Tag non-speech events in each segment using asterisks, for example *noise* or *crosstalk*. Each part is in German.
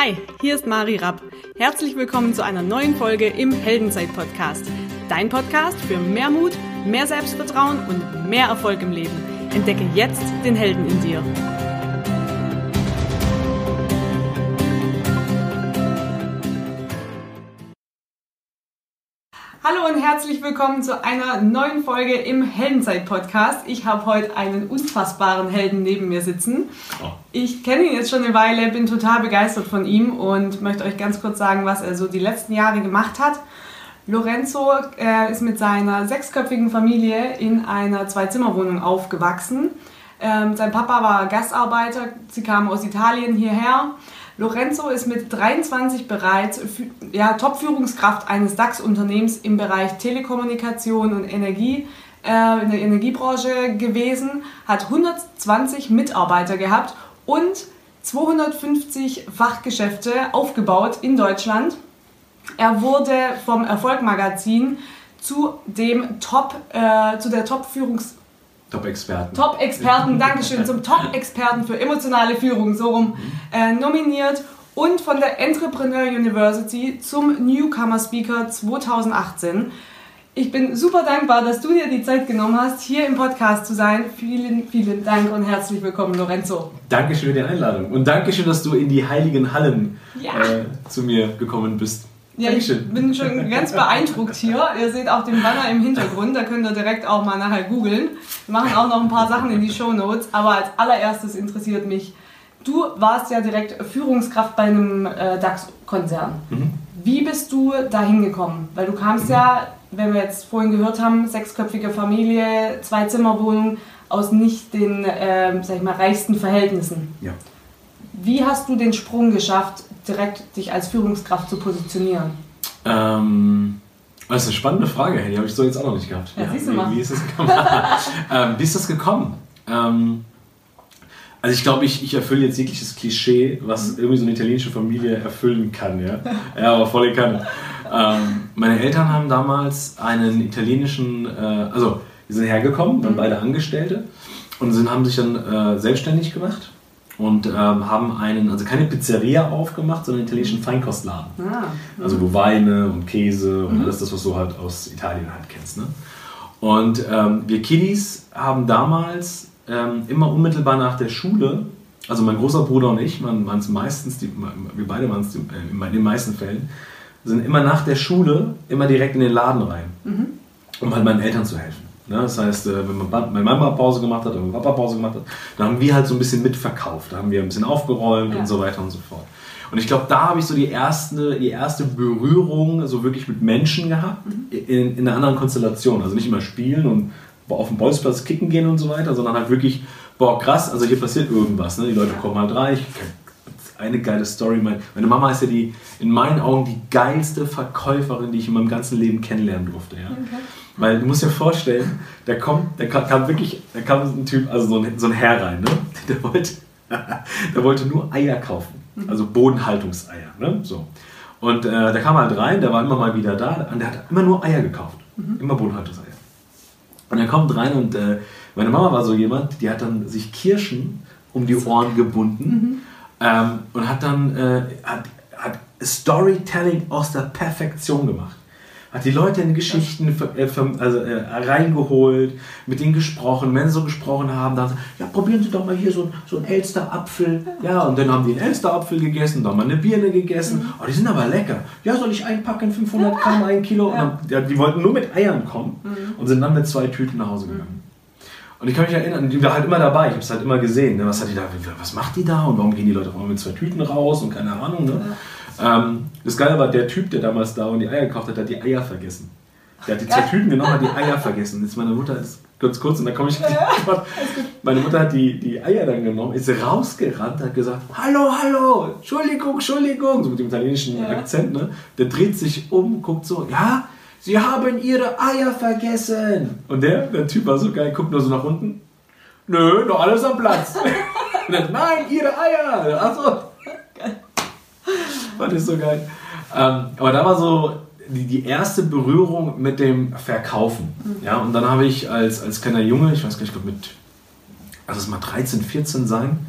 Hi, hier ist Mari Rapp. Herzlich willkommen zu einer neuen Folge im Heldenzeit-Podcast. Dein Podcast für mehr Mut, mehr Selbstvertrauen und mehr Erfolg im Leben. Entdecke jetzt den Helden in dir. Hallo und herzlich willkommen zu einer neuen Folge im Heldenzeit-Podcast. Ich habe heute einen unfassbaren Helden neben mir sitzen. Oh. Ich kenne ihn jetzt schon eine Weile, bin total begeistert von ihm und möchte euch ganz kurz sagen, was er so die letzten Jahre gemacht hat. Lorenzo äh, ist mit seiner sechsköpfigen Familie in einer Zwei-Zimmer-Wohnung aufgewachsen. Ähm, sein Papa war Gastarbeiter, sie kamen aus Italien hierher Lorenzo ist mit 23 bereits ja, Top-Führungskraft eines DAX-Unternehmens im Bereich Telekommunikation und Energie äh, in der Energiebranche gewesen, hat 120 Mitarbeiter gehabt und 250 Fachgeschäfte aufgebaut in Deutschland. Er wurde vom Erfolg-Magazin zu dem Top, äh, zu der Top-Führungs Top-Experten. Top-Experten, Dankeschön, zum Top-Experten für emotionale Führung, so rum, äh, nominiert und von der Entrepreneur University zum Newcomer Speaker 2018. Ich bin super dankbar, dass du dir die Zeit genommen hast, hier im Podcast zu sein. Vielen, vielen Dank und herzlich willkommen, Lorenzo. Dankeschön für die Einladung und Dankeschön, dass du in die heiligen Hallen ja. äh, zu mir gekommen bist. Ja, ich bin schon ganz beeindruckt hier. Ihr seht auch den Banner im Hintergrund, da könnt ihr direkt auch mal nachher googeln. Wir machen auch noch ein paar Sachen in die Show Notes, aber als allererstes interessiert mich, du warst ja direkt Führungskraft bei einem äh, DAX-Konzern. Mhm. Wie bist du da hingekommen? Weil du kamst mhm. ja, wenn wir jetzt vorhin gehört haben, sechsköpfige Familie, zwei Zimmerwohnung aus nicht den, äh, sag ich mal, reichsten Verhältnissen. Ja. Wie hast du den Sprung geschafft, direkt dich als Führungskraft zu positionieren? Ähm, das ist eine spannende Frage, die habe ich so jetzt auch noch nicht gehabt. Ja, ja, siehst du mal. Wie, ist das gekommen? *laughs* ähm, wie ist das gekommen? Ähm, also ich glaube, ich, ich erfülle jetzt jegliches Klischee, was mhm. irgendwie so eine italienische Familie erfüllen kann. Ja, ja aber voll kann. Ähm, meine Eltern haben damals einen italienischen, äh, also die sind hergekommen, waren mhm. beide Angestellte und sind, haben sich dann äh, selbstständig gemacht und ähm, haben einen, also keine Pizzeria aufgemacht, sondern einen italienischen Feinkostladen. Ah, also wo Weine und Käse und mhm. alles das, was du halt aus Italien halt kennst. Ne? Und ähm, wir Kiddies haben damals ähm, immer unmittelbar nach der Schule, also mein großer Bruder und ich, waren es meistens, die, wir beide waren es äh, in den meisten Fällen, sind immer nach der Schule immer direkt in den Laden rein, mhm. um halt meinen Eltern zu helfen. Ne? Das heißt, äh, wenn meine Mama Pause gemacht hat oder mein Papa Pause gemacht hat, dann haben wir halt so ein bisschen mitverkauft. Da haben wir ein bisschen aufgeräumt ja. und so weiter und so fort. Und ich glaube, da habe ich so die erste, die erste Berührung so wirklich mit Menschen gehabt, mhm. in, in einer anderen Konstellation. Also nicht immer spielen und auf dem Bolzplatz kicken gehen und so weiter, sondern halt wirklich, boah, krass, also hier passiert irgendwas. Ne? Die Leute kommen halt rein. Eine geile Story. Meine Mama ist ja die, in meinen Augen die geilste Verkäuferin, die ich in meinem ganzen Leben kennenlernen durfte. Ja? Okay. Weil du musst dir vorstellen, da kommt, da kam wirklich, da kam ein Typ, also so ein, so ein Herr rein, ne? *laughs* Der wollte, *laughs* der wollte nur Eier kaufen. Also Bodenhaltungseier. Ne? So. Und äh, der kam halt rein, der war immer mal wieder da und der hat immer nur Eier gekauft. Mhm. Immer Bodenhaltungseier. Und er kommt rein und äh, meine Mama war so jemand, die hat dann sich Kirschen um die Ohren gebunden mhm. Ähm, und hat dann äh, hat, hat Storytelling aus der Perfektion gemacht hat die Leute in Geschichten äh, also, äh, reingeholt, mit denen gesprochen. Wenn sie so gesprochen haben, dann ja, probieren Sie doch mal hier so, so einen Elsterapfel. Ja, und dann haben die einen Elsterapfel gegessen, dann mal eine Birne gegessen. Mhm. Oh, die sind aber lecker. Ja, soll ich einpacken, 500 Gramm, ein Kilo? Ja. Dann, ja, die wollten nur mit Eiern kommen mhm. und sind dann mit zwei Tüten nach Hause gegangen. Mhm. Und ich kann mich erinnern, die war halt immer dabei, ich habe es halt immer gesehen. Ne? Was, hat die da, was macht die da und warum gehen die Leute auch mit zwei Tüten raus und keine Ahnung. Ne? Ja. Ähm, das Geile war, der Typ, der damals da und die Eier gekauft hat, hat die Eier vergessen. Der hat die zwei Tüten genommen, hat die Eier vergessen. Jetzt meine Mutter ist kurz kurz und da komme ich ja. Meine Mutter hat die, die Eier dann genommen, ist rausgerannt, hat gesagt, hallo, hallo, Entschuldigung, Entschuldigung, so mit dem italienischen ja. Akzent, ne? Der dreht sich um, guckt so, ja, Sie haben Ihre Eier vergessen. Und der, der Typ war so geil, guckt nur so nach unten. Nö, noch alles am Platz. *laughs* dann, Nein, Ihre Eier. Achso. Fand ich so geil. Ähm, aber da war so die, die erste Berührung mit dem Verkaufen. Mhm. Ja, und dann habe ich als, als kleiner Junge, ich weiß gar nicht, ich glaube mit, also es mal 13, 14 sein,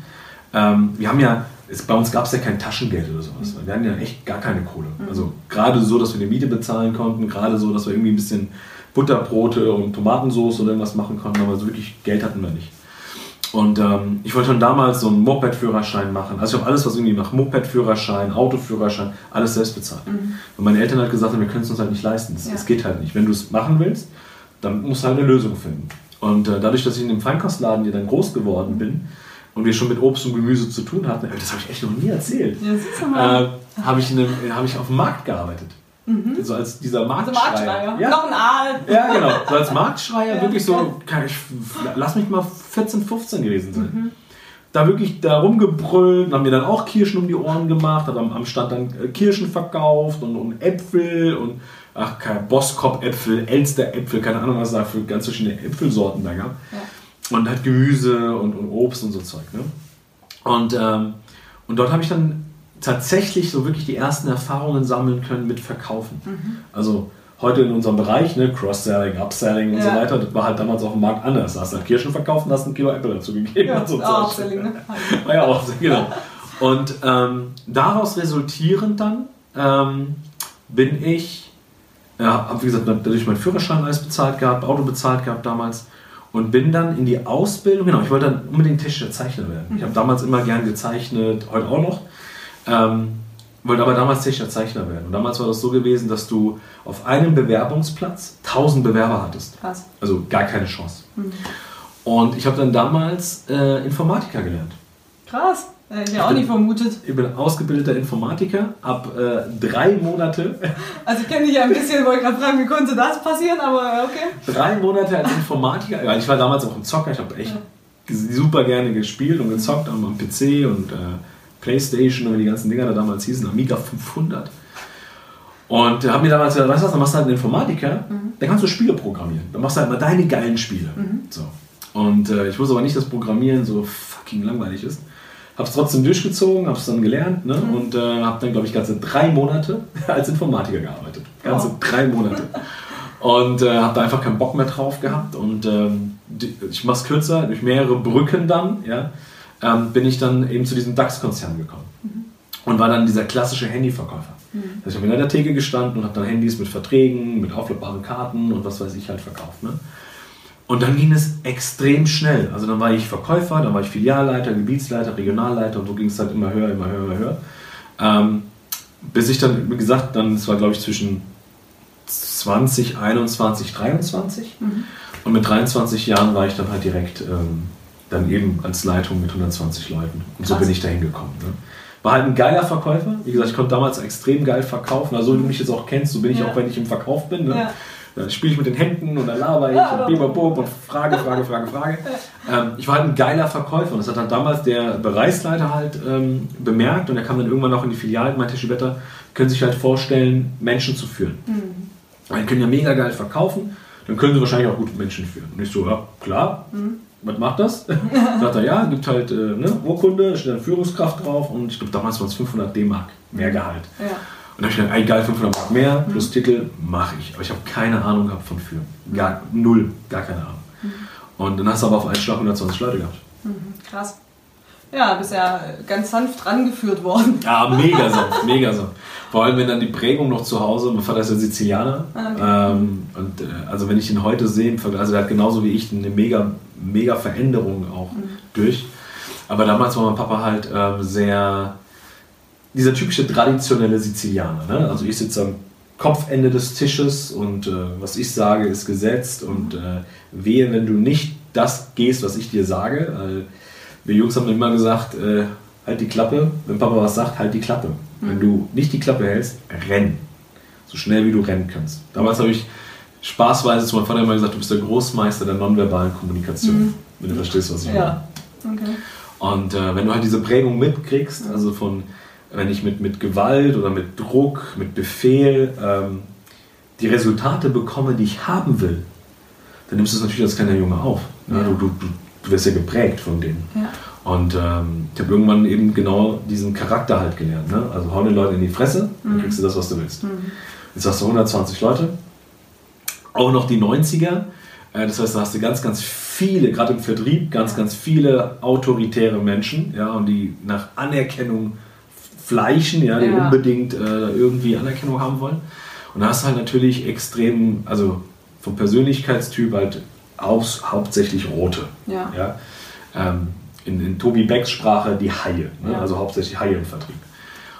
ähm, wir haben ja es, bei uns gab es ja kein Taschengeld oder sowas. Wir hatten ja echt gar keine Kohle. Also gerade so, dass wir die Miete bezahlen konnten, gerade so, dass wir irgendwie ein bisschen Butterbrote und Tomatensauce oder irgendwas machen konnten, aber so wirklich Geld hatten wir nicht. Und ähm, ich wollte schon damals so einen Moped-Führerschein machen. Also ich habe alles, was irgendwie nach Moped-Führerschein, Autoführerschein, alles selbst bezahlt. Mhm. Und meine Eltern halt gesagt haben, wir können es uns halt nicht leisten. Das, ja. das geht halt nicht. Wenn du es machen willst, dann musst du halt eine Lösung finden. Und äh, dadurch, dass ich in dem Feinkostladen hier dann groß geworden bin und wir schon mit Obst und Gemüse zu tun hatten, das habe ich echt noch nie erzählt, ja, äh, habe ich, hab ich auf dem Markt gearbeitet. Mhm. So als dieser Marktschreier. Also Marktschreier. Ja. Noch ein Aal. Ja, genau. So als Marktschreier *laughs* ja, wirklich so, ich, lass mich mal 14, 15 gewesen sein. Mhm. Da wirklich da rumgebrüllt, haben mir dann auch Kirschen um die Ohren gemacht, hat am, am Stand dann äh, Kirschen verkauft und, und Äpfel und ach, Boskop-Äpfel, Elster-Äpfel, keine Ahnung, was da für ganz verschiedene Äpfelsorten da gab. Ja. Und halt Gemüse und, und Obst und so Zeug. Ne? Und, ähm, und dort habe ich dann tatsächlich so wirklich die ersten Erfahrungen sammeln können mit Verkaufen. Mhm. Also heute in unserem Bereich, ne, Cross-Selling, Upselling und ja. so weiter, das war halt damals auf dem Markt anders. Da hast du halt Kirschen verkauft und hast ein Kilo Apple dazu gegeben. Ja, und so auch Upselling, ne? War *laughs* ja auch, genau. Und ähm, daraus resultierend dann ähm, bin ich, ja, habe wie gesagt dadurch meinen Führerschein alles bezahlt gehabt, Auto bezahlt gehabt damals und bin dann in die Ausbildung, genau, ich wollte dann unbedingt technischer Zeichner werden. Mhm. Ich habe damals immer gern gezeichnet, heute auch noch. Ähm, wollte aber damals technischer Zeichner werden. Und damals war das so gewesen, dass du auf einem Bewerbungsplatz 1000 Bewerber hattest. Krass. Also gar keine Chance. Mhm. Und ich habe dann damals äh, Informatiker gelernt. Krass. Hätte ich ja auch nicht vermutet. Ich bin ausgebildeter Informatiker, ab äh, drei Monate. *laughs* Also ich kenne dich ja ein bisschen, wollte gerade fragen, wie konnte das passieren, aber okay. Drei Monate als Informatiker. Ja, ich war damals auch ein Zocker, ich habe echt ja. super gerne gespielt und gezockt am, PC und äh, Playstation und die ganzen Dinger da damals hießen, Amiga 500. Und äh, habe mir damals gesagt, weißt du was, dann machst du halt einen Informatiker, mhm. dann kannst du Spiele programmieren. Dann machst du halt mal deine geilen Spiele. Mhm. So. Und äh, ich wusste aber nicht, dass Programmieren so fucking langweilig ist. Hab's trotzdem durchgezogen, hab's dann gelernt ne? Mhm. und äh, habe dann, glaube ich, ganze drei Monate *laughs* als Informatiker gearbeitet. Ganze oh. drei Monate. Und äh, habe da einfach keinen Bock mehr drauf gehabt. Und ähm, ich mach's kürzer, durch mehrere Brücken dann, ja, ähm, bin ich dann eben zu diesem DAX-Konzern gekommen. Mhm. Und war dann dieser klassische Handyverkäufer. Mhm. Also ich habe in der Theke gestanden und habe dann Handys mit Verträgen, mit aufladbaren Karten und was weiß ich halt verkauft. Ne? Und dann ging es extrem schnell. Also dann war ich Verkäufer, dann war ich Filialleiter, Gebietsleiter, Regionalleiter und so ging es halt immer höher, immer höher, immer höher. Ähm, bis ich dann, wie gesagt, dann, es war glaube ich zwischen 20, 21, 23. Mhm. Und mit 23 Jahren war ich dann halt direkt ähm, dann eben als Leitung mit 120 Leuten. Und Krass. so bin ich da hingekommen. Ne? War halt ein geiler Verkäufer. Wie gesagt, ich konnte damals extrem geil verkaufen. Also, wie du mich jetzt auch kennst, so bin ich ja. auch, wenn ich im Verkauf bin. Ne? Ja. Da spiele ich mit den Händen und dann laber ich und bibabub und Frage, Frage, Frage, Frage. Ähm, ich war halt ein geiler Verkäufer und das hat dann damals der Bereichsleiter halt ähm, bemerkt und er kam dann irgendwann noch in die Filiale und meinte, Schibetta, können sich halt vorstellen, Menschen zu führen. Mhm. Die können ja mega geil verkaufen, dann können sie wahrscheinlich auch gut Menschen führen. Und ich so, ja, klar. Mhm was macht das? *laughs* Sagt er, ja, gibt halt äh, ne, Urkunde, steht dann Führungskraft drauf und ich glaube, damals waren es 500 D-Mark, mehr Gehalt. Ja. Und da habe ich gedacht, ey, geil, 500 Mark mehr plus mhm. Titel, mache ich. Aber ich habe keine Ahnung gehabt von Führen. Gar, null, gar keine Ahnung. Mhm. Und dann hast du aber auf einen Schlag 120 Leute gehabt. Mhm, krass. Ja, bist ja ganz sanft rangeführt worden. Ja, mega sanft, mega sanft. Vor allem, wenn dann die Prägung noch zu Hause, mein Vater ist ja Sizilianer. Ah, okay. Ähm, und äh, also wenn ich ihn heute sehe, also der hat genauso wie ich eine mega, mega Veränderung auch mhm. durch. Aber damals war mein Papa halt ähm, sehr, dieser typische traditionelle Sizilianer. Ne? Also ich sitze am Kopfende des Tisches und äh, was ich sage ist gesetzt und äh, wehe, wenn du nicht das gehst, was ich dir sage. wir Jungs haben immer gesagt, äh, halt die Klappe. Wenn Papa was sagt, halt die Klappe. Mhm. Wenn du nicht die Klappe hältst, renn. So schnell wie du rennen kannst. Damals habe ich spaßweise zu meinem Vater immer gesagt, du bist der Großmeister der nonverbalen Kommunikation. Mhm. Wenn du verstehst, was ich meine. Ja. Okay. Und äh, wenn du halt diese Prägung mitkriegst, mhm. also von, wenn ich mit, mit Gewalt oder mit Druck, mit Befehl ähm, die Resultate bekomme, die ich haben will, dann nimmst du es natürlich als kleiner Junge auf. Ne? Ja. Du, du, du wirst ja geprägt von denen. Ja. Und ähm, ich habe irgendwann eben genau diesen Charakter halt gelernt. Ne? Also hau den Leuten in die Fresse, dann mhm. kriegst du das, was du willst. Mhm. Jetzt hast du 120 Leute, auch noch die 90er. Äh, das heißt, da hast du ganz, ganz viele, gerade im Vertrieb, ganz, ganz viele autoritäre Menschen, ja, und die nach Anerkennung fleischen, ja, die ja. unbedingt äh, irgendwie Anerkennung haben wollen. Und da hast du halt natürlich extrem, also vom Persönlichkeitstyp halt aus, hauptsächlich rote. Ja. ja? Ähm, in, in Tobi Becks Sprache die Haie, ne? ja. also hauptsächlich Haie im Vertrieb.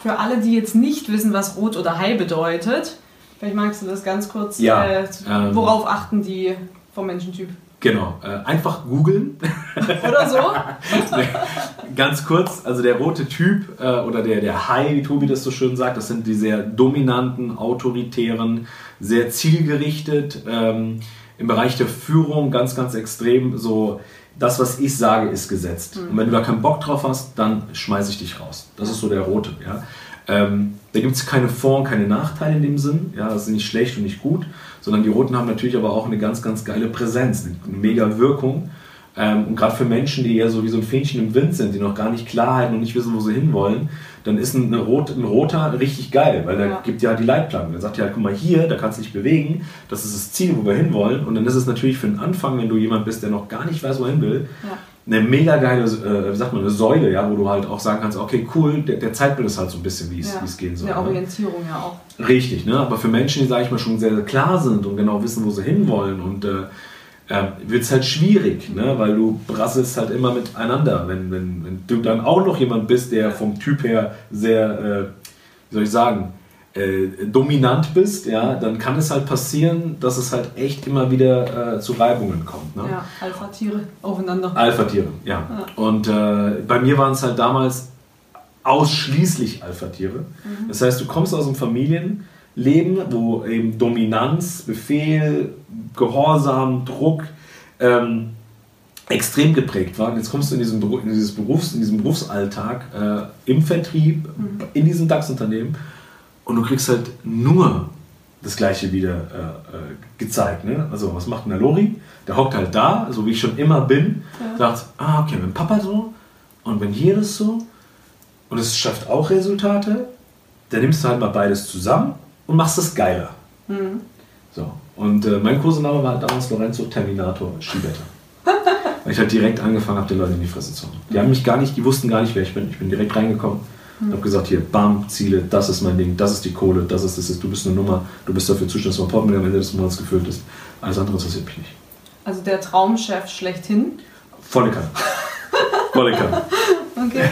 Für alle, die jetzt nicht wissen, was Rot oder Hai bedeutet, vielleicht magst du das ganz kurz, ja, äh, ähm, worauf achten die vom Menschentyp? Genau, äh, einfach googeln. *laughs* Oder so? *laughs* Ganz kurz, also der rote Typ äh, oder der, der Hai, wie Tobi das so schön sagt, das sind die sehr dominanten, autoritären, sehr zielgerichtet, ähm, im Bereich der Führung ganz, ganz extrem so, das, was ich sage, ist gesetzt. Mhm. Und wenn du da keinen Bock drauf hast, dann schmeiße ich dich raus. Das ist so der rote. Ja? Ähm, da gibt es keine Vor- und keine Nachteile in dem Sinn. Ja, das ist nicht schlecht und nicht gut sondern die Roten haben natürlich aber auch eine ganz, ganz geile Präsenz, eine mega Wirkung. Ähm, und gerade für Menschen, die eher so wie so ein Fähnchen im Wind sind, die noch gar nicht Klarheit und nicht wissen, wo sie hinwollen, dann ist ein, Rot, ein Roter richtig geil, weil der ja. gibt ja die Leitplanken. Der sagt ja, guck mal hier, da kannst du dich bewegen, das ist das Ziel, wo wir hinwollen. Und dann ist es natürlich für den Anfang, wenn du jemand bist, der noch gar nicht weiß, wohin will, ja eine mega geile, äh, wie sagt man, eine Säule, ja, wo du halt auch sagen kannst, okay, cool, der, der zeigt mir das halt so ein bisschen, wie ja. es gehen soll. Eine Orientierung ja auch. Richtig, ne? aber für Menschen, die, sage ich mal, schon sehr, sehr klar sind und genau wissen, wo sie hinwollen und äh, äh, wird es halt schwierig, ne? weil du brasselst halt immer miteinander. Wenn, wenn, wenn du dann auch noch jemand bist, der vom Typ her sehr, äh, wie soll ich sagen, äh, dominant bist, ja, dann kann es halt passieren, dass es halt echt immer wieder äh, zu Reibungen kommt. Ne? Ja, Alpha-Tiere aufeinander. Alpha-Tiere, ja. ja. Und äh, bei mir waren es halt damals ausschließlich Alpha-Tiere. Mhm. Das heißt, du kommst aus einem Familienleben, wo eben Dominanz, Befehl, Gehorsam, Druck ähm, extrem geprägt war. Und jetzt kommst du in, diesem, in, dieses Berufs-, in diesem Berufsalltag äh, im Vertrieb, mhm. in diesem DAX-Unternehmen und du kriegst halt nur das Gleiche wieder äh, äh, gezeigt. Ne? Also, was macht denn der Lori? Der hockt halt da, so wie ich schon immer bin, ja. sagt, ah, okay, wenn Papa so und wenn hier das so und es schafft auch Resultate, dann nimmst du halt mal beides zusammen und machst es geiler. Mhm. So, und äh, mein Kursename war damals Lorenzo Terminator Schibetter. *laughs* Weil ich halt direkt angefangen habe, den Leuten in die Fresse zu hauen. Die haben mich gar nicht, die wussten gar nicht, wer ich bin. Ich bin direkt reingekommen Mhm. habe gesagt, hier, bam, Ziele, das ist mein Ding, das ist die Kohle, das ist das, ist, du bist eine Nummer, du bist dafür zuständig, dass mein Portemonnaie am Ende des Monats gefüllt ist. Alles andere interessiert mich nicht. Also der Traumchef schlechthin? Volle Kanne. Volle Kanne. okay.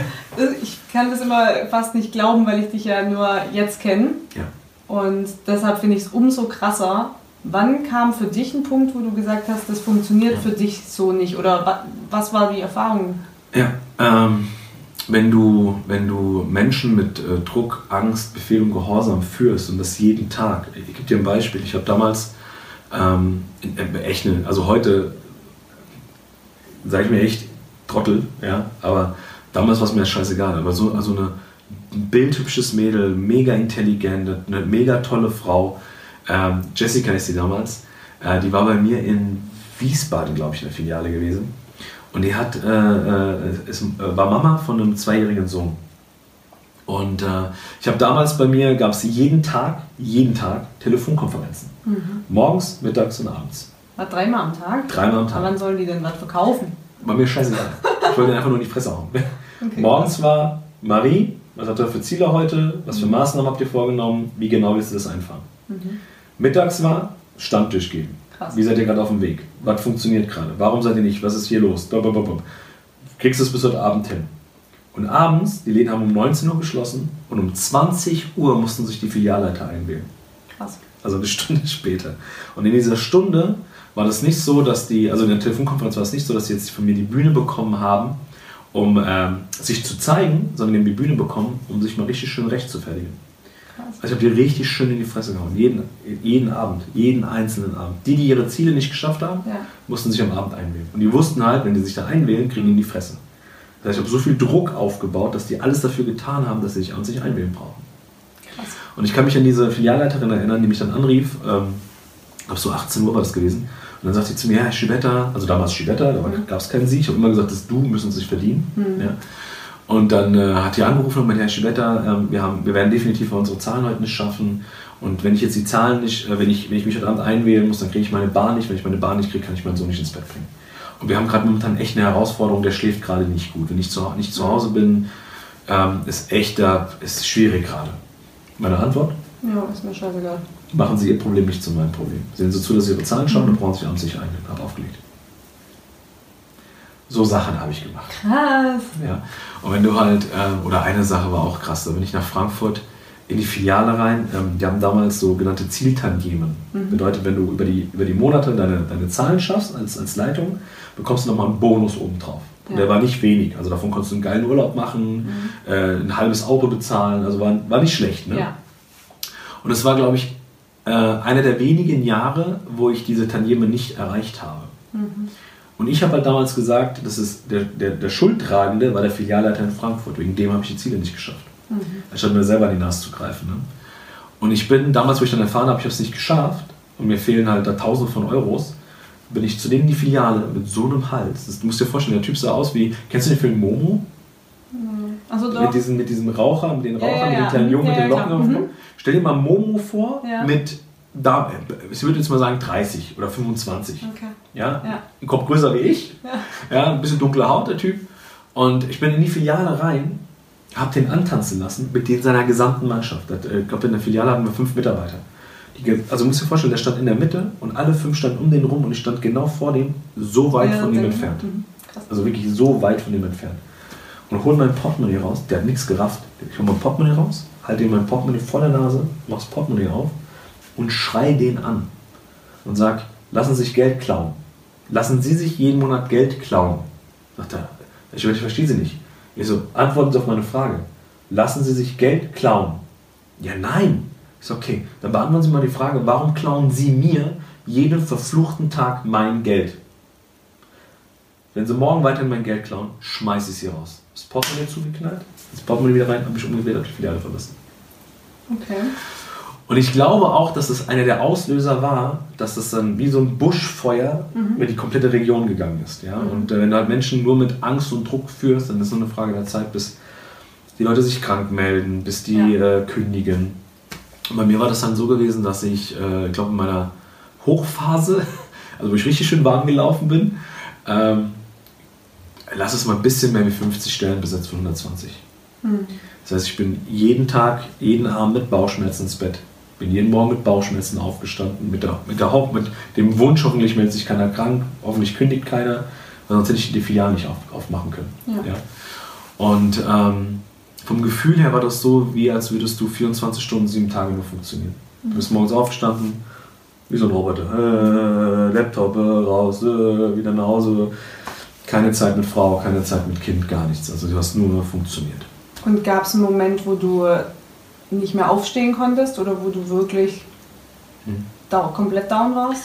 Ich kann das immer fast nicht glauben, weil ich dich ja nur jetzt kenne. Ja. Und deshalb finde ich es umso krasser. Wann kam für dich ein Punkt, wo du gesagt hast, das funktioniert ja. für dich so nicht? Oder was war die Erfahrung? Ja, ähm, wenn du, wenn du Menschen mit äh, Druck, Angst, Befehl und Gehorsam führst und das jeden Tag. Ich gebe dir ein Beispiel. Ich habe damals ähm, äh, echt eine, also heute sage ich mir echt Trottel, ja, aber damals war es mir scheißegal. Aber so also eine, ein bildhübsches Mädel, mega intelligent, eine mega tolle Frau. Ähm, Jessica ist sie damals. Äh, die war bei mir in Wiesbaden, glaube ich, in der Filiale gewesen. Und die hat, äh, äh ist, äh, war Mama von einem zweijährigen Sohn. Und äh, ich habe damals bei mir, gab es jeden Tag, jeden Tag Telefonkonferenzen. Mhm. Morgens, mittags und abends. Was, dreimal am Tag? Dreimal am Tag. Aber wann sollen die denn was verkaufen? War mir scheißegal. ich wollte einfach nur in die Fresse hauen. Okay. *laughs* Morgens war Marie, was hat er für Ziele heute? Was für mhm. Maßnahmen habt ihr vorgenommen? Wie genau willst du das einfahren? Mhm. Mittags war Stand durchgehen. Krass. Wie seid ihr gerade auf dem Weg? Was funktioniert gerade? Warum seid ihr nicht? Was ist hier los? Kriegst du es bis heute Abend hin? Und abends, die Läden haben um 19 Uhr geschlossen und um 20 Uhr mussten sich die Filialleiter einwählen. Krass. Also eine *laughs* Stunde später. Und in dieser Stunde war das nicht so, dass die, also in der Telefonkonferenz war es nicht so, dass sie jetzt von mir die Bühne bekommen haben, um ähm, sich zu zeigen, sondern die haben die Bühne bekommen, um sich mal richtig schön recht zu fertigen. Also ich habe die richtig schön in die Fresse gehauen. Jeden, jeden Abend, jeden einzelnen Abend. Die, die ihre Ziele nicht geschafft haben, ja. mussten sich am Abend einwählen. Und die wussten halt, wenn die sich da einwählen, kriegen die in die Fresse. Das heißt, ich habe so viel Druck aufgebaut, dass die alles dafür getan haben, dass sie sich an sich einwählen brauchen. Krass. Und ich kann mich an diese Filialleiterin erinnern, die mich dann anrief. Ähm, ich glaube, so 18 Uhr war das gewesen. Und dann sagt sie zu mir, ja, Schibetta, also damals Schibetta, da mhm. gab es keinen Sieg. Ich habe immer gesagt, das Du müssen sich verdienen. Mhm. Ja. Und dann äh, hat die angerufen und meinte, Herr Schibetta, ähm, wir, haben, wir werden definitiv unsere Zahlen heute nicht schaffen. Und wenn ich jetzt die Zahlen nicht, äh, wenn, ich, wenn ich mich heute Abend einwählen muss, dann kriege ich meine Bahn nicht. Wenn ich meine Bahn nicht kriege, kann ich meinen Sohn nicht ins Bett bringen. Und wir haben gerade momentan echt eine Herausforderung, der schläft gerade nicht gut. Wenn ich zu, nicht zu Hause bin, ähm, ist echt da, ist schwierig gerade. Meine Antwort? Ja, ist mir scheißegal. Machen Sie Ihr Problem nicht zu meinem Problem. Sehen Sie zu, dass Sie Ihre Zahlen schauen, dann brauchen Sie abends sich ein. Hab aufgelegt. So Sachen habe ich gemacht. Krass. Ja. Und wenn du halt, ähm, oder eine Sache war auch krass, da bin ich nach Frankfurt in die Filiale rein. Ähm, die haben damals sogenannte Zieltangiemen. Mhm. Bedeutet, wenn du über die, über die Monate deine, deine Zahlen schaffst als, als Leitung, bekommst du nochmal einen Bonus obendrauf. Ja. Der war nicht wenig. Also davon konntest du einen geilen Urlaub machen, mhm. äh, ein halbes Auto bezahlen. Also war, war nicht schlecht. Ne? Ja. Und es war, glaube ich, äh, einer der wenigen Jahre, wo ich diese Tantieme nicht erreicht habe. Mhm. Und ich habe halt damals gesagt, das ist der, der, der Schuldtragende war der Filialleiter in Frankfurt. Wegen dem habe ich die Ziele nicht geschafft. Mhm. Anstatt mir selber in die Nase zu greifen. Ne? Und ich bin damals, wo ich dann erfahren habe, ich habe es nicht geschafft und mir fehlen halt da Tausende von Euros, bin ich zu denen in die Filiale mit so einem Hals. Das, du musst dir vorstellen, der Typ sah aus wie, kennst du den Film Momo? Mhm. Also doch. Mit, diesem, mit diesem Raucher, mit den Rauchern, ja, ja, ja. mit den kleinen Jungen, mit den Locken auf dem Kopf. Stell dir mal Momo vor mit da, ich würde jetzt mal sagen 30 oder 25. Okay. Ja? ja. Ein Kopf größer wie ich. Ja. ja. Ein bisschen dunkle Haut, der Typ. Und ich bin in die Filiale rein, habe den antanzen lassen mit den seiner gesamten Mannschaft. Äh, ich glaube, in der Filiale haben wir fünf Mitarbeiter. Die, also musst du dir vorstellen, der stand in der Mitte und alle fünf standen um den rum und ich stand genau vor dem, so weit ja, von ihm entfernt. Mhm. Also wirklich so weit von ihm entfernt. Und hol mein Portemonnaie raus, der hat nichts gerafft. Ich hole mein Portemonnaie raus, halte ihm mein Portemonnaie vor der Nase, mach das Portemonnaie auf und schrei den an und sag, lassen Sie sich Geld klauen. Lassen Sie sich jeden Monat Geld klauen. Sagt er, ich, ich verstehe Sie nicht. Ich so, antworten Sie auf meine Frage. Lassen Sie sich Geld klauen? Ja, nein. Ich so, okay, dann beantworten Sie mal die Frage, warum klauen Sie mir jeden verfluchten Tag mein Geld? Wenn Sie morgen weiterhin mein Geld klauen, schmeiße ich Sie raus. Das Portemonnaie zugeknallt, das Portemonnaie wieder rein, habe ich umgedreht, habe die Filiale verlassen. Okay. Und ich glaube auch, dass es einer der Auslöser war, dass es dann wie so ein Buschfeuer mhm. über die komplette Region gegangen ist. Ja? Mhm. Und äh, wenn du halt Menschen nur mit Angst und Druck führst, dann ist es nur eine Frage der Zeit, bis die Leute sich krank melden, bis die ja. äh, kündigen. Und bei mir war das dann so gewesen, dass ich, äh, ich glaube, in meiner Hochphase, *laughs* also wo ich richtig schön warm gelaufen bin, ähm, lass es mal ein bisschen mehr wie 50 Stellen besetzt von 120. Mhm. Das heißt, ich bin jeden Tag, jeden Abend mit Bauchschmerzen ins Bett bin jeden Morgen mit Bauchschmerzen aufgestanden, mit, der, mit, der Haupt, mit dem Wunsch, hoffentlich meldet sich keiner krank, hoffentlich kündigt keiner, weil sonst hätte ich die Filiale nicht auf, aufmachen können. Ja. ja. Und ähm, vom Gefühl her war das so, wie als würdest du 24 Stunden, sieben Tage nur funktionieren. Mhm. Du bist morgens aufgestanden, wie so ein Roboter. Äh, Laptop äh, raus, äh, wieder nach Hause. Keine Zeit mit Frau, keine Zeit mit Kind, gar nichts. Also du hast nur funktioniert. Und gab es einen Moment, wo du nicht mehr aufstehen konntest oder wo du wirklich hm. da komplett down warst?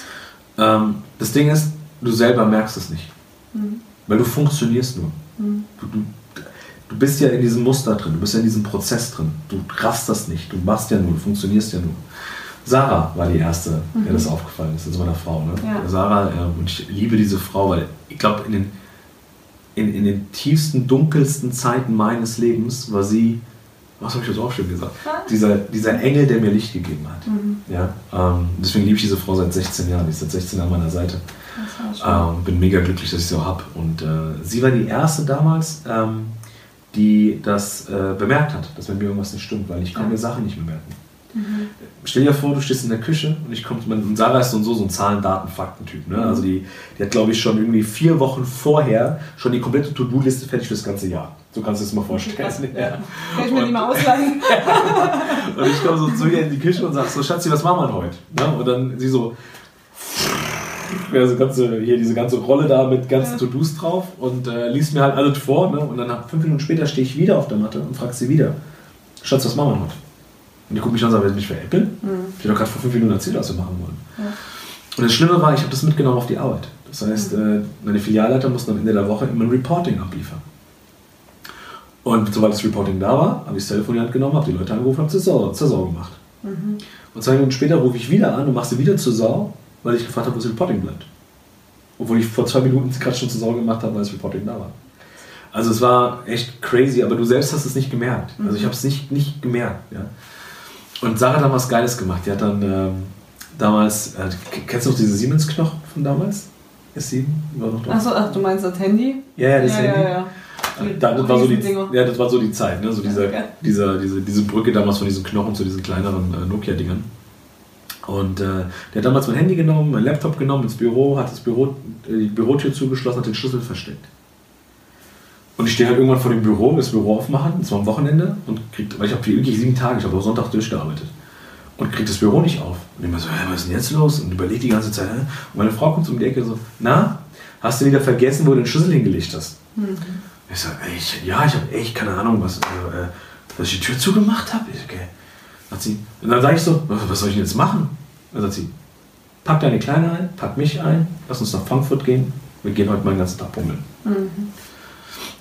Ähm, das Ding ist, du selber merkst es nicht. Hm. Weil du funktionierst nur. Hm. Du, du, du bist ja in diesem Muster drin, du bist ja in diesem Prozess drin. Du raffst das nicht, du machst ja nur, du funktionierst ja nur. Sarah war die erste, mhm. der das aufgefallen ist, also meiner Frau. Ne? Ja. Sarah, äh, und ich liebe diese Frau, weil ich glaube, in den, in, in den tiefsten, dunkelsten Zeiten meines Lebens war sie was habe ich das auch schon gesagt? Dieser, dieser Engel, der mir Licht gegeben hat. Mhm. Ja, ähm, deswegen liebe ich diese Frau seit 16 Jahren. Die ist seit 16 Jahren an meiner Seite. Ähm, bin mega glücklich, dass ich sie auch habe. Und äh, sie war die erste damals, ähm, die das äh, bemerkt hat, dass mit mir irgendwas nicht stimmt, weil ich kann ja. mir Sachen nicht bemerken. Mhm. Stell dir vor, du stehst in der Küche und ich komme, und Sarah ist so und so, so ein Zahlen, Daten, Fakten-Typ. Ne? Mhm. Also die, die hat, glaube ich, schon irgendwie vier Wochen vorher schon die komplette To-Do-Liste fertig für das ganze Jahr. So kannst du es mal vorstellen. *laughs* Ja. Kann ich mir die mal ausleihen? *laughs* und ich komme so zu ihr in die Küche und sage so, Schatzi, was machen wir heute? Ne? Und dann sie so, *laughs* ja, so ganze, hier diese ganze Rolle da mit ganzen ja. To-Dos drauf und äh, liest mir halt alles vor. Ne? Und dann fünf Minuten später stehe ich wieder auf der Matte und frage sie wieder, Schatz, was machen wir heute? Und die guckt mich an und sagt, willst du mich veräppeln? Mhm. Ich habe doch gerade vor fünf Minuten erzählt, was wir machen wollen. Ja. Und das Schlimme war, ich habe das mitgenommen auf die Arbeit. Das heißt, mhm. äh, meine Filialleiter mussten am Ende der Woche immer ein Reporting abliefern. Und sobald das Reporting da war, habe ich das Telefon in die Hand genommen, habe die Leute angerufen und habe zur Sau, gemacht. Mhm. Und zwei Minuten später rufe ich wieder an und mache sie wieder zur Sau, weil ich gefragt habe, wo das Reporting bleibt. Obwohl ich vor zwei Minuten gerade schon zur Sau gemacht habe, weil das Reporting da war. Also es war echt crazy, aber du selbst hast es nicht gemerkt. Also ich habe es nicht, nicht gemerkt. Ja. Und Sarah hat dann was Geiles gemacht. Die hat dann ähm, damals, äh, kennst du noch diese Siemens-Knochen von damals? S7? War noch drauf. Achso, ach, du meinst das Handy? Ja, ja, das ja, Handy. Ja, ja. Da, das, war so die, ja, das war so die Zeit, ne? so diese, okay. dieser, diese, diese Brücke damals von diesen Knochen zu diesen kleineren äh, Nokia-Dingern. Und äh, der hat damals mein Handy genommen, mein Laptop genommen ins Büro, hat das Büro, äh, die Bürotür zugeschlossen, hat den Schlüssel versteckt. Und ich stehe halt irgendwann vor dem Büro, das Büro aufmachen, das war am Wochenende, und krieg, weil ich habe wirklich sieben Tage, ich habe auch Sonntag durchgearbeitet. Und krieg das Büro nicht auf. Und ich mir so, hä, was ist denn jetzt los? Und überlege die ganze Zeit, hä? Und meine Frau kommt um die Ecke so, na, hast du wieder vergessen, wo du den Schlüssel hingelegt hast? Mhm. Ich sage, ich, ja, ich habe echt keine Ahnung, was, äh, dass ich die Tür zugemacht habe. Ich, okay. sie, und dann sage ich so, was soll ich denn jetzt machen? Dann sagt sie, pack deine Kleine ein, pack mich ein, lass uns nach Frankfurt gehen, wir gehen heute mal den ganzen Tag bummeln. Mhm.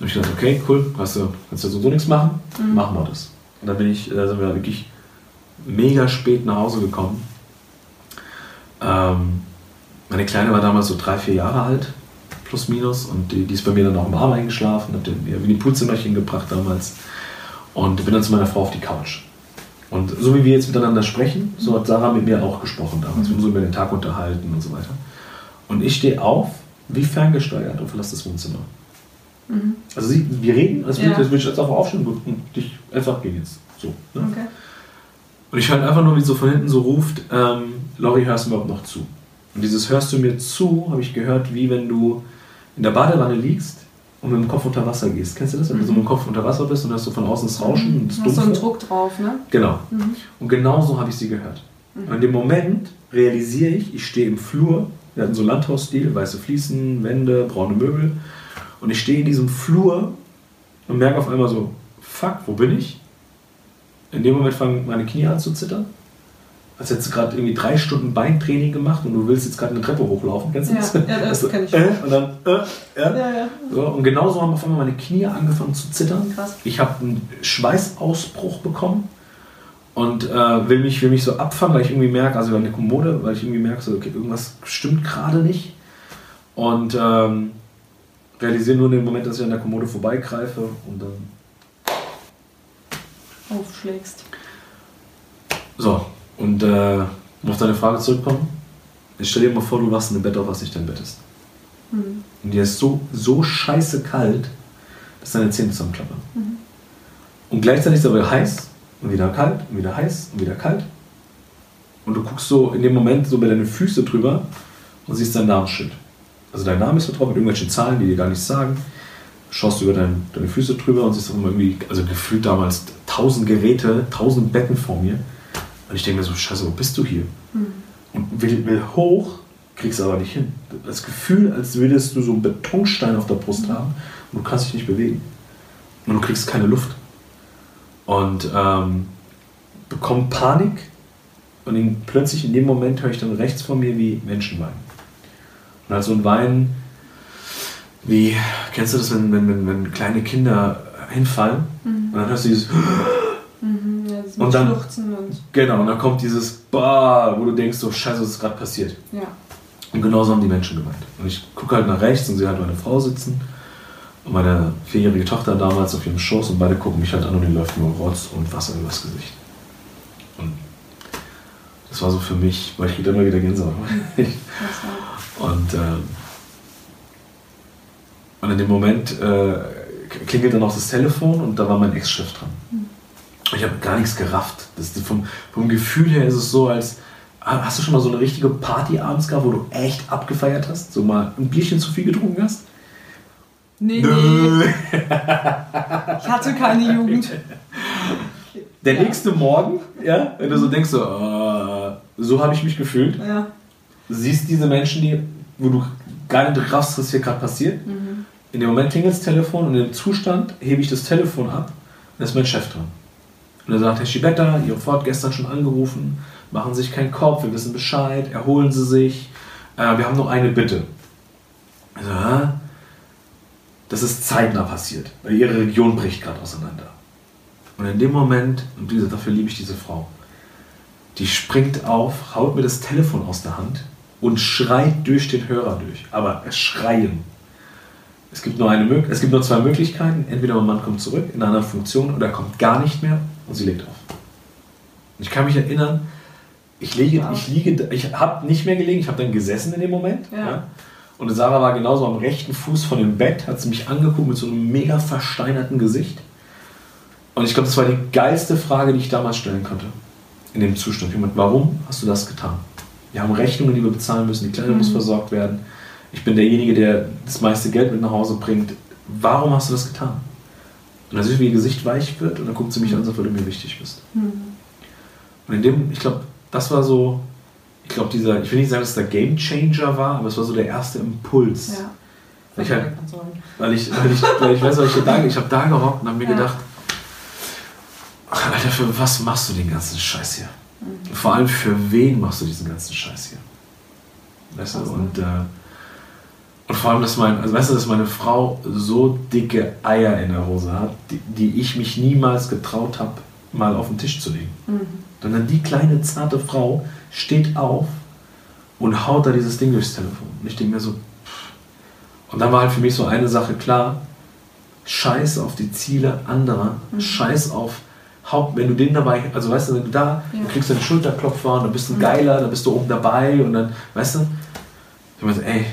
Und ich dachte, okay, cool, hast du, kannst du sowieso nichts machen, mhm. machen wir das. Und dann bin ich, da sind wir wirklich mega spät nach Hause gekommen. Ähm, meine Kleine war damals so drei, vier Jahre alt, plus minus, und die, die ist bei mir dann auch im Arm eingeschlafen, hab den wie die Pulzimmerchen gebracht damals und bin dann zu meiner Frau auf die Couch. Und so wie wir jetzt miteinander sprechen, so hat Sarah mit mir auch gesprochen damals. Wir haben so über den Tag unterhalten und so weiter. Und ich stehe auf, wie ferngesteuert und verlasse das Wohnzimmer. Mhm. Also sie, wir reden, als würde, ja. ich jetzt einfach aufstehen und dich einfach gehen jetzt. So. Ne? Okay. Und ich höre einfach nur, wie so von hinten so ruft, ähm, Lori, hörst du mir überhaupt noch zu? Und dieses Hörst du mir zu, habe ich gehört, wie wenn du in der Badewanne liegst und mit dem Kopf unter Wasser gehst. Kennst du das? Wenn du so mit dem Kopf unter Wasser bist und hast so von außen das Rauschen und das Hast so einen Druck drauf, ne? Genau. Mhm. Und genau so habe ich sie gehört. Mhm. Und in dem Moment realisiere ich, ich stehe im Flur, wir hatten so Landhausstil, weiße Fliesen, Wände, braune Möbel und ich stehe in diesem Flur und merke auf einmal so, fuck, wo bin ich? In dem Moment fangen meine Knie an zu zittern. Hättest du gerade irgendwie drei Stunden Beintraining gemacht und du willst jetzt gerade eine Treppe hochlaufen. Kennst du das? Ja, ja das also, kenn ich. Äh, und dann, äh, ja. ja, ja. So, und genauso haben auf einmal meine Knie angefangen zu zittern. Krass. Ich habe einen Schweißausbruch bekommen und äh, will, mich, will mich so abfangen, weil ich irgendwie merke, also eine Kommode, weil ich irgendwie merke, so, okay, irgendwas stimmt gerade nicht. Und ähm, realisiere nur in dem Moment, dass ich an der Kommode vorbeigreife und dann aufschlägst. So, und äh, um auf deine Frage zurückkommen, ich stell dir mal vor, du wachst in einem Bett auf, was nicht dein Bett ist. Mhm. Und dir ist so, so scheiße kalt, dass deine Zähne zusammenklappern. Mhm. Und gleichzeitig ist es aber heiß und wieder kalt und wieder heiß und wieder kalt. Und du guckst so in dem Moment so bei deinen Füßen drüber und siehst dein Namensschild. Also dein Name ist da drauf mit irgendwelchen Zahlen, die dir gar nichts sagen. Schaust du über dein, deine Füße drüber und siehst auch immer irgendwie, also gefühlt damals tausend Geräte, tausend Betten vor mir. Und ich denke mir so, scheiße, wo bist du hier? Mhm. Und will, will hoch, kriegst aber nicht hin. Das Gefühl, als würdest du so einen Betonstein auf der Brust mhm. haben und du kannst dich nicht bewegen. Und du kriegst keine Luft. Und ähm, bekomme Panik und in, plötzlich in dem Moment höre ich dann rechts von mir wie Menschen weinen. Und halt so ein Weinen, wie, kennst du das, wenn, wenn, wenn, wenn kleine Kinder hinfallen mhm. und dann hörst du dieses ja, und dann, und genau, und dann kommt dieses Bah, wo du denkst, so scheiße, was ist gerade passiert. Ja. Und genauso haben die Menschen gemeint. Und ich gucke halt nach rechts und sehe halt meine Frau sitzen und meine vierjährige Tochter damals auf ihrem Schoß und beide gucken mich halt an und ihnen läuft nur Rotz und Wasser übers Gesicht. Und das war so für mich, weil ich kriege immer wieder Gänsehaut. *laughs* Und, äh, und in dem Moment äh, klingelt dann auch das Telefon und da war mein Ex-Chef dran. Mhm. Ich habe gar nichts gerafft. Das, vom, vom Gefühl her ist es so, als hast du schon mal so eine richtige Party abends gehabt, wo du echt abgefeiert hast? So mal ein Bierchen zu viel getrunken hast? Nee, Nö. ich hatte keine Jugend. Der nächste Morgen, ja, wenn du so denkst, so, uh, so habe ich mich gefühlt. Ja siehst diese Menschen, die, wo du gar nicht raffst, was hier gerade passiert. Mhm. In dem Moment klingelt das Telefon und im Zustand hebe ich das Telefon ab und da ist mein Chef dran. Und er sagt, Herr Schibetta, Frau hat gestern schon angerufen, machen Sie sich keinen Kopf, wir wissen Bescheid, erholen Sie sich, äh, wir haben noch eine Bitte. Also, das ist zeitnah passiert, weil Ihre Region bricht gerade auseinander. Und in dem Moment, und diese, dafür liebe ich diese Frau, die springt auf, haut mir das Telefon aus der Hand und schreit durch den Hörer durch. Aber Schreien. Es gibt, nur eine, es gibt nur zwei Möglichkeiten. Entweder mein Mann kommt zurück in einer Funktion oder er kommt gar nicht mehr und sie legt auf. Ich kann mich erinnern, ich, liege, ja. ich liege, ich habe nicht mehr gelegen, ich habe dann gesessen in dem Moment. Ja. ja. Und Sarah war genauso am rechten Fuß von dem Bett, hat sie mich angeguckt mit so einem mega versteinerten Gesicht. Und ich glaube, das war die geilste Frage, die ich damals stellen konnte. In dem Zustand. Jemand, warum hast du das getan? Wir haben Rechnungen, die wir bezahlen müssen, die Kleine mhm. muss versorgt werden. Ich bin derjenige, der das meiste Geld mit nach Hause bringt. Warum hast du das getan? Und dann sieht wie ihr Gesicht weich wird und dann guckt sie mich an und sagt, weil du mir wichtig bist. Mhm. Und in dem, ich glaube, das war so, ich glaube, dieser, ich will nicht sagen, dass es der Game Changer war, aber es war so der erste Impuls. Ja. Weil ich, halt, weil, ich, weil, ich, weil ich weiß, weil ich da, ich habe da gehockt und habe mir ja. gedacht, ach, Alter, für was machst du den ganzen Scheiß hier? Mhm. Vor allem für wen machst du diesen ganzen Scheiß hier? Weißt du, und, äh, und vor allem, dass mein, also weißt du, dass meine Frau so dicke Eier in der Hose hat, die, die ich mich niemals getraut habe, mal auf den Tisch zu legen. Mhm. Sondern die kleine, zarte Frau steht auf und haut da dieses Ding durchs Telefon. Und ich denke mir so, und dann war halt für mich so eine Sache klar, scheiß auf die Ziele anderer, mhm. scheiß auf Haupt, wenn du den dabei, also weißt du, wenn du da, ja. du kriegst einen Schulterklopfer und dann bist du ein mhm. Geiler, dann bist du oben dabei und dann, weißt du, ich meine, ey,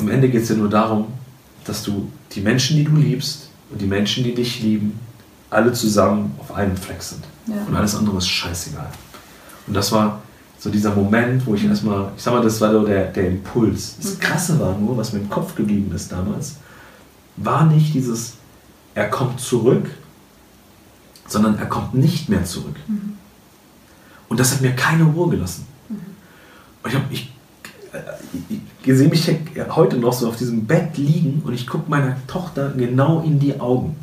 am Ende geht es ja nur darum, dass du die Menschen, die du liebst und die Menschen, die dich lieben, alle zusammen auf einem Fleck sind. Ja. Und alles andere ist scheißegal. Und das war so dieser Moment, wo ich mhm. erstmal, ich sag mal, das war so der, der Impuls. Das mhm. Krasse war nur, was mir im Kopf geblieben ist damals, war nicht dieses, er kommt zurück, sondern er kommt nicht mehr zurück. Mhm. Und das hat mir keine Ruhe gelassen. Mhm. Und ich, hab, ich, *laughs* ich, ich sehe mich heute noch so auf diesem Bett liegen und ich gucke meiner Tochter genau in die Augen.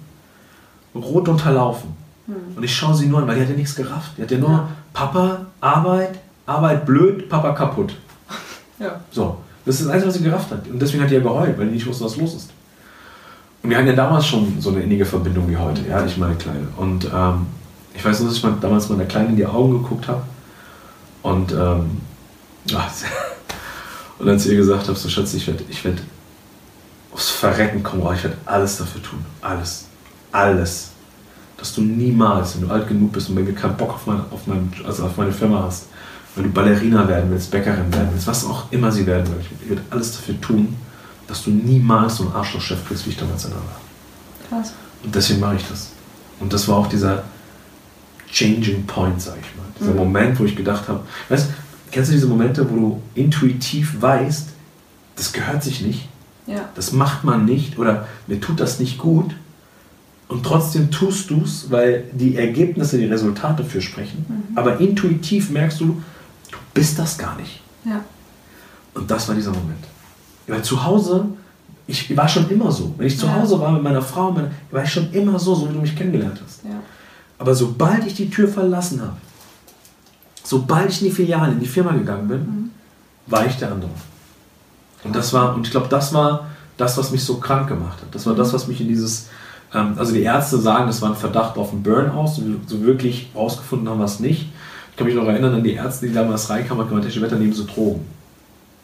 Rot unterlaufen. Mhm. Und ich schaue sie nur an, weil die hat ja nichts gerafft. Die hat ja nur ja. Papa, Arbeit, Arbeit blöd, Papa kaputt. *laughs* Ja. So. Das ist das Einzige, was sie gerafft hat. Und deswegen hat die ja geheult, weil die nicht wusste, was los ist. Und wir hatten ja damals schon so eine innige Verbindung wie heute, ja, ich meine Kleine. Und ähm, ich weiß nur, dass ich mal, damals meiner Kleinen in die Augen geguckt habe und, ähm, *laughs* und dann zu ihr gesagt habe, so Schatz, ich werde ich werd aufs Verrecken kommen, ich werde alles dafür tun. Alles. Alles dass du niemals, wenn du alt genug bist und wenn du keinen Bock auf, mein, auf, mein, also auf meine Firma hast, wenn du Ballerina werden willst, Bäckerin werden willst, was auch immer sie werden will, ich werde alles dafür tun, dass du niemals so einen Arschlochchef kriegst, wie ich damals in der war. Krass. Und deswegen mache ich das. Und das war auch dieser Changing Point, sag ich mal. Dieser mhm. Moment, wo ich gedacht habe, weißt kennst du diese Momente, wo du intuitiv weißt, das gehört sich nicht, ja. das macht man nicht oder mir tut das nicht gut, und trotzdem tust du es, weil die Ergebnisse, die Resultate für sprechen. Mhm. Aber intuitiv merkst du, du bist das gar nicht. Ja. Und das war dieser Moment. Weil zu Hause, ich war schon immer so. Wenn ich zu Hause war mit meiner Frau, war ich schon immer so, so wie du mich kennengelernt hast. Ja. Aber sobald ich die Tür verlassen habe, sobald ich in die Filiale, in die Firma gegangen bin, mhm. war ich der andere. Und das war, und ich glaube, das war das, was mich so krank gemacht hat. Das war das, was mich in dieses ähm, also die Ärzte sagen, das war ein Verdacht auf einen Burnout, so wirklich rausgefunden haben wir es nicht. Ich kann mich noch erinnern an die Ärzte, die damals reinkamen und gemeint, Herr Wetter, nehmen Sie Drogen.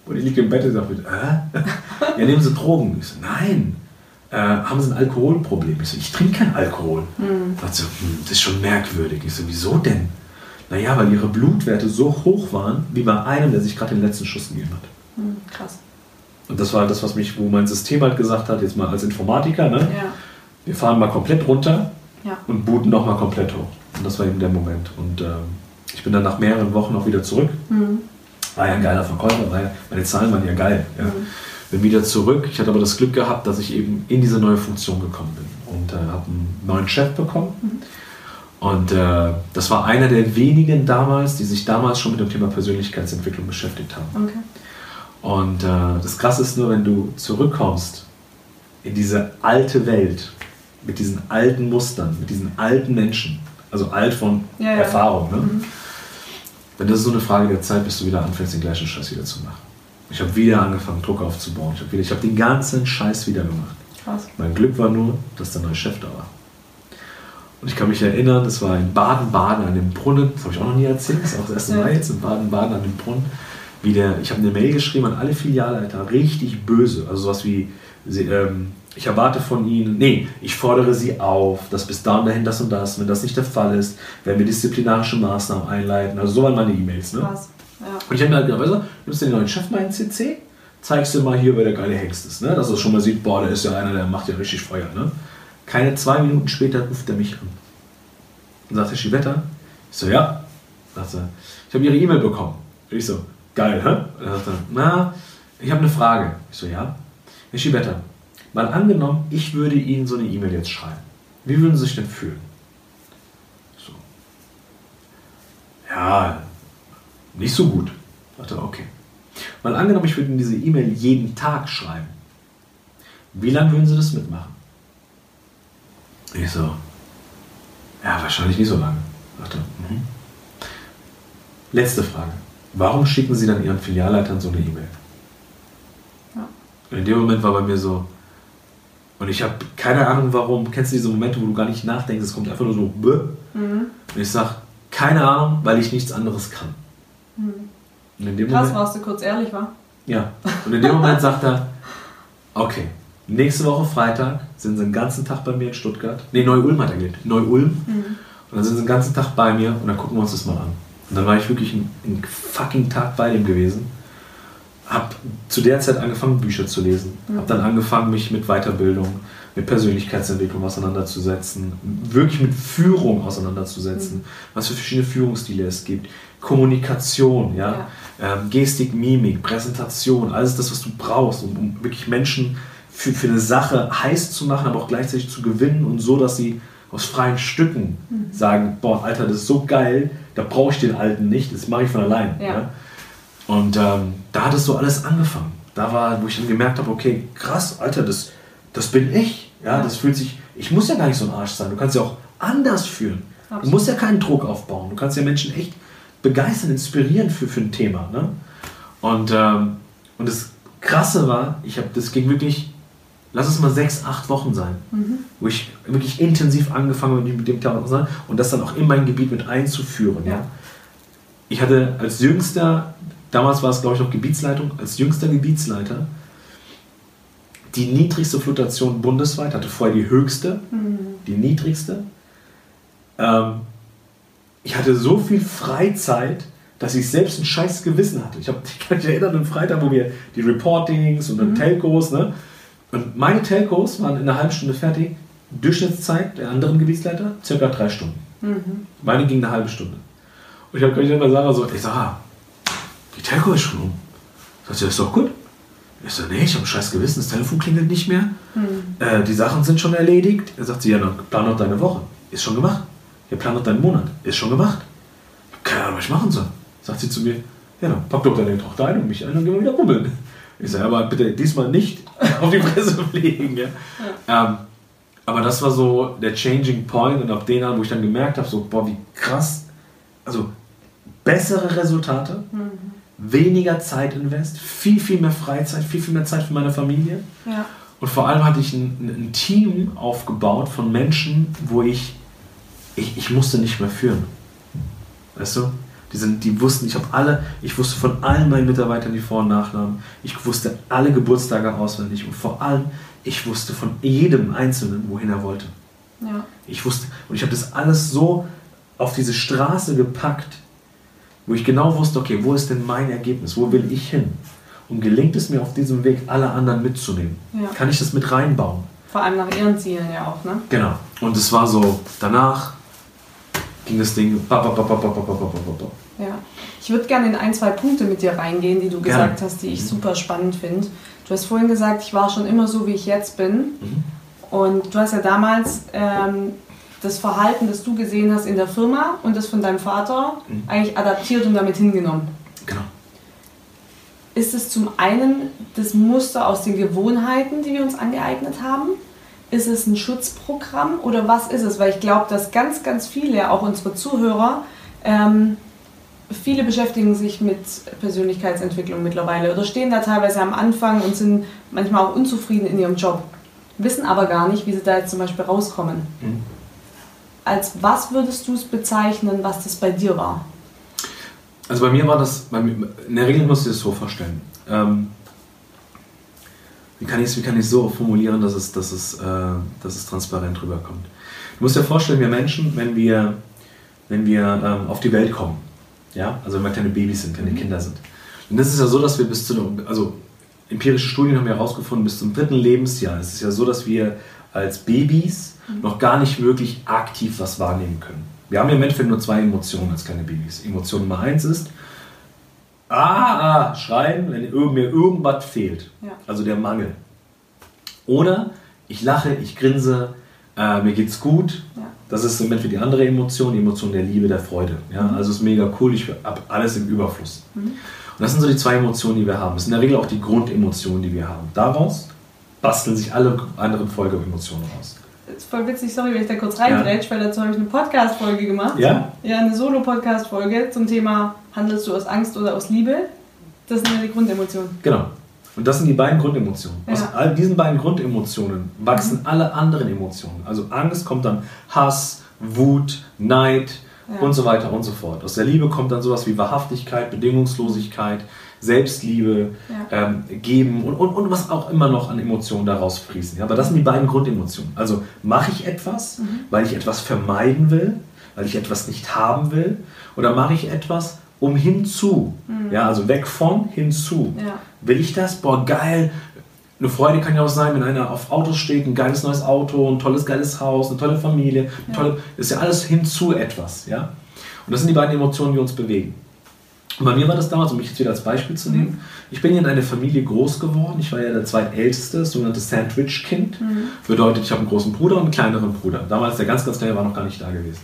Und ich liege im Bett und sage, äh? *laughs* ja, nehmen Sie Drogen. Ich so, nein. Äh, haben Sie ein Alkoholproblem? Ich so, ich trinke keinen Alkohol. Mhm. Ich so, hm, das ist schon merkwürdig. Ich so, wieso denn? Naja, weil ihre Blutwerte so hoch waren, wie bei einem, der sich gerade den letzten Schuss gegeben hat. Mhm, krass. Und das war das, was mich, wo mein System halt gesagt hat, jetzt mal als Informatiker, ne? Ja wir fahren mal komplett runter ja. und booten nochmal komplett hoch. Und das war eben der Moment. Und äh, ich bin dann nach mehreren Wochen auch wieder zurück. Mhm. War ja ein geiler Verkäufer, weil meine Zahlen waren ja geil. Ja. Mhm. Bin wieder zurück. Ich hatte aber das Glück gehabt, dass ich eben in diese neue Funktion gekommen bin und äh, habe einen neuen Chef bekommen. Mhm. Und äh, das war einer der wenigen damals, die sich damals schon mit dem Thema Persönlichkeitsentwicklung beschäftigt haben. Okay. Und äh, das Krasse ist nur, wenn du zurückkommst in diese alte Welt, mit diesen alten Mustern, mit diesen alten Menschen, also alt von ja, ja. Erfahrung. Ne? Mhm. Wenn das ist so eine Frage der Zeit, bis du wieder anfängst, den gleichen Scheiß wieder zu machen. Ich habe wieder angefangen, Druck aufzubauen. Ich habe hab den ganzen Scheiß wieder gemacht. Krass. Mein Glück war nur, dass der neue Chef da war. Und ich kann mich erinnern, das war in Baden-Baden an dem Brunnen, das habe ich auch noch nie erzählt, das ist auch das erste Mal jetzt in Baden-Baden an dem Brunnen. Wie der, ich habe eine Mail geschrieben an alle Filialleiter, richtig böse. Also sowas wie, sie, ähm, ich erwarte von Ihnen, nee, ich fordere Sie auf, dass bis dahin dahin das und das, wenn das nicht der Fall ist, werden wir disziplinarische Maßnahmen einleiten. Also so waren meine E-Mails. Ne? Krass. Ja. Und ich habe mir halt gedacht, weißt du, nimmst du den neuen Chef mal in CC, zeigst du mal hier, wer der geile Hengst ist. Ne? Dass er schon mal sieht, boah, der ist ja einer, der macht ja richtig Feuer. Ne? Keine zwei Minuten später ruft er mich an. Und sagt, Herr Schivetter, ich so, ja. Sagt er, ich habe Ihre E-Mail bekommen. Und ich so, geil, hä? Und er sagt er, na, ich habe eine Frage. Ich so, ja. Herr Schivetter, mal angenommen, ich würde Ihnen so eine E-Mail jetzt schreiben. Wie würden Sie sich denn fühlen? So. Ja, nicht so gut. Sagte, okay. Mal angenommen, ich würde Ihnen diese E-Mail jeden Tag schreiben. Wie lange würden Sie das mitmachen? Ich so, ja, wahrscheinlich nicht so lange. Sagte, mhm. Letzte Frage. Warum schicken Sie dann Ihren Filialleitern so eine E-Mail? Ja. Und in dem Moment war bei mir so, und ich habe keine Ahnung warum, kennst du diese Momente, wo du gar nicht nachdenkst, es kommt einfach nur so, Bäh. Mhm. und ich sage, keine Ahnung, weil ich nichts anderes kann. Mhm. Und in dem Krass, Moment, warst du kurz ehrlich, war? ja, und in dem Moment sagt er, okay, nächste Woche Freitag sind sie den ganzen Tag bei mir in Stuttgart. Nee, Neu-Ulm hat er gelebt. Neu-Ulm. Mhm. Und dann sind sie den ganzen Tag bei mir und dann gucken wir uns das mal an. Und dann war ich wirklich einen, einen fucking Tag bei dem gewesen. Hab zu der Zeit angefangen, Bücher zu lesen. Mhm. Hab dann angefangen, mich mit Weiterbildung, mit Persönlichkeitsentwicklung auseinanderzusetzen. Wirklich mit Führung auseinanderzusetzen. Mhm. Was für verschiedene Führungsstile es gibt. Kommunikation, ja. Ähm, Gestik, Mimik, Präsentation, alles das, was du brauchst, um, um wirklich Menschen für, für eine Sache heiß zu machen, aber auch gleichzeitig zu gewinnen und so, dass sie aus freien Stücken sagen, boah, Alter, das ist so geil, da brauche ich den Alten nicht, das mache ich von allein. Ja. Ja? Und ähm, da hat es so alles angefangen. Da war, wo ich dann gemerkt habe, okay, krass, Alter, das, das bin ich. Ja, Ja. das fühlt sich, ich muss ja gar nicht so ein Arsch sein, du kannst ja auch anders fühlen. Du Absolut. musst ja keinen Druck aufbauen. Du kannst ja Menschen echt begeistern, inspirieren für, für ein Thema. Ne? Und, ähm, und das Krasse war, ich habe das ging wirklich, lass es mal sechs, acht Wochen sein, wo ich wirklich intensiv angefangen habe mit dem Thema auseinanderzusetzen und das dann auch in mein Gebiet mit einzuführen. Ja. Ja. Ich hatte als jüngster, damals war es glaube ich noch Gebietsleitung, als jüngster Gebietsleiter die niedrigste Fluktuation bundesweit, hatte vorher die höchste, die niedrigste. Ähm, ich hatte so viel Freizeit, dass ich selbst ein scheiß Gewissen hatte. Ich, hab, ich *laughs* kann mich erinnern, am Freitag, wo wir die Reportings und dann Telcos, ne? Und meine Telcos waren in einer halben Stunde fertig. Durchschnittszeit der anderen Gebietsleiter circa drei Stunden. Mhm. Meine ging eine halbe Stunde. Und ich habe gleich immer Sarah so, ich sag, ah, die Telco ist schon um. Sagt sie, ist doch gut. Ich so, nee, ich habe ein scheiß Gewissen, das Telefon klingelt nicht mehr. Äh, die Sachen sind schon erledigt. Er sagt sie, ja, dann plan doch deine Woche. Ist schon gemacht. Ja, plan doch deinen Monat. Ist schon gemacht. Ich habe keine Ahnung, was ich machen soll. Sagt sie zu mir, ja, dann pack doch deine Tochter ein und mich ein und gehen wir wieder bummeln. Ich sage, aber bitte diesmal nicht *laughs* auf die Presse fliegen. Ja? Ähm, aber das war so der Changing Point und ab den an, wo ich dann gemerkt habe, so, boah, wie krass, also bessere Resultate, weniger Zeit invest, viel, viel mehr Freizeit, viel, viel mehr Zeit für meine Familie. Ja. Und vor allem hatte ich ein, ein Team aufgebaut von Menschen, wo ich, ich, ich musste nicht mehr führen. Weißt du? Die, sind, die wussten, ich habe alle, ich wusste von allen meinen Mitarbeitern die Vor- und Nachnamen. Ich wusste alle Geburtstage auswendig und vor allem, ich wusste von jedem Einzelnen, wohin er wollte. Ja. Ich wusste, und ich habe das alles so auf diese Straße gepackt, wo ich genau wusste, okay, wo ist denn mein Ergebnis? Wo will ich hin? Und gelingt es mir auf diesem Weg, alle anderen mitzunehmen? Ja. Kann ich das mit reinbauen? Vor allem nach ihren Zielen ja auch, ne? Genau. Und es war so, danach ging das Ding. Ja. Ich würde gerne in ein, zwei Punkte mit dir reingehen, die du gerne. gesagt hast, die ich super spannend finde. Du hast vorhin gesagt, ich war schon immer so, wie ich jetzt bin. Mhm. Und du hast ja damals ähm, das Verhalten, das du gesehen hast in der Firma und das von deinem Vater mhm. eigentlich adaptiert und damit hingenommen. Genau. Ist es zum einen das Muster aus den Gewohnheiten, die wir uns angeeignet haben? Ist es ein Schutzprogramm oder was ist es? Weil ich glaube, dass ganz, ganz viele, auch unsere Zuhörer, ähm, viele beschäftigen sich mit Persönlichkeitsentwicklung mittlerweile oder stehen da teilweise am Anfang und sind manchmal auch unzufrieden in ihrem Job, wissen aber gar nicht, wie sie da jetzt zum Beispiel rauskommen. Mhm. Als was würdest du es bezeichnen, was das bei dir war? Also bei mir war das, in der Regel musst du das so vorstellen. Ähm, wie kann ich es wie kann ich so formulieren, dass es, dass, es, äh, dass es transparent rüberkommt. Du musst dir vorstellen, wir Menschen, wenn wir, wenn wir ähm, auf die Welt kommen, ja, also wenn wir kleine Babys sind, kleine mhm. Kinder sind, und das ist ja so, dass wir bis zu, also empirische Studien haben ja herausgefunden, bis zum dritten Lebensjahr ist es ja so, dass wir als Babys mhm. noch gar nicht wirklich aktiv was wahrnehmen können. Wir haben ja im Endeffekt nur zwei Emotionen als kleine Babys. Emotion Nummer eins ist, ah, ah, schreien, wenn mir irgendwas fehlt. Ja. Also der Mangel. Oder ich lache, ich grinse, äh, mir geht's gut. Ja. Das ist im Endeffekt die andere Emotion, die Emotion der Liebe, der Freude. Ja? Mhm. Also es ist mega cool, ich habe alles im Überfluss. Mhm. Und das sind so die zwei Emotionen, die wir haben. Das sind in der Regel auch die Grundemotionen, die wir haben. Daraus basteln sich alle anderen Folgeemotionen raus. Voll witzig, sorry, wenn ich da kurz reingrätsch, ja. weil dazu habe ich eine Podcast-Folge gemacht. Ja? Ja, eine Solo-Podcast-Folge zum Thema Handelst du aus Angst oder aus Liebe? Das sind ja die Grundemotionen. Genau. Und das sind die beiden Grundemotionen. Ja. Aus all diesen beiden Grundemotionen wachsen mhm. alle anderen Emotionen. Also Angst kommt dann Hass, Wut, Neid, ja. und so weiter und so fort. Aus der Liebe kommt dann sowas wie Wahrhaftigkeit, Bedingungslosigkeit, Selbstliebe, ja. ähm, Geben und, und, und was auch immer noch an Emotionen daraus fließen. Ja, aber das sind die beiden Grundemotionen. Also mache ich etwas, mhm. weil ich etwas vermeiden will, weil ich etwas nicht haben will, oder mache ich etwas, um hinzu, mhm. ja, also weg von hinzu. Ja. Will ich das? Boah, geil, eine Freude kann ja auch sein, wenn einer auf Autos steht, ein geiles neues Auto, ein tolles, geiles Haus, eine tolle Familie, eine tolle, ist ja alles hinzu etwas. Ja? Und das sind die beiden Emotionen, die uns bewegen. Und bei mir war das damals, um mich jetzt wieder als Beispiel zu nehmen, ich bin in einer Familie groß geworden. Ich war ja der zweitälteste, das sogenannte Sandwich-Kind. Mhm. Bedeutet, ich habe einen großen Bruder und einen kleineren Bruder. Damals der ganz, ganz kleine war noch gar nicht da gewesen.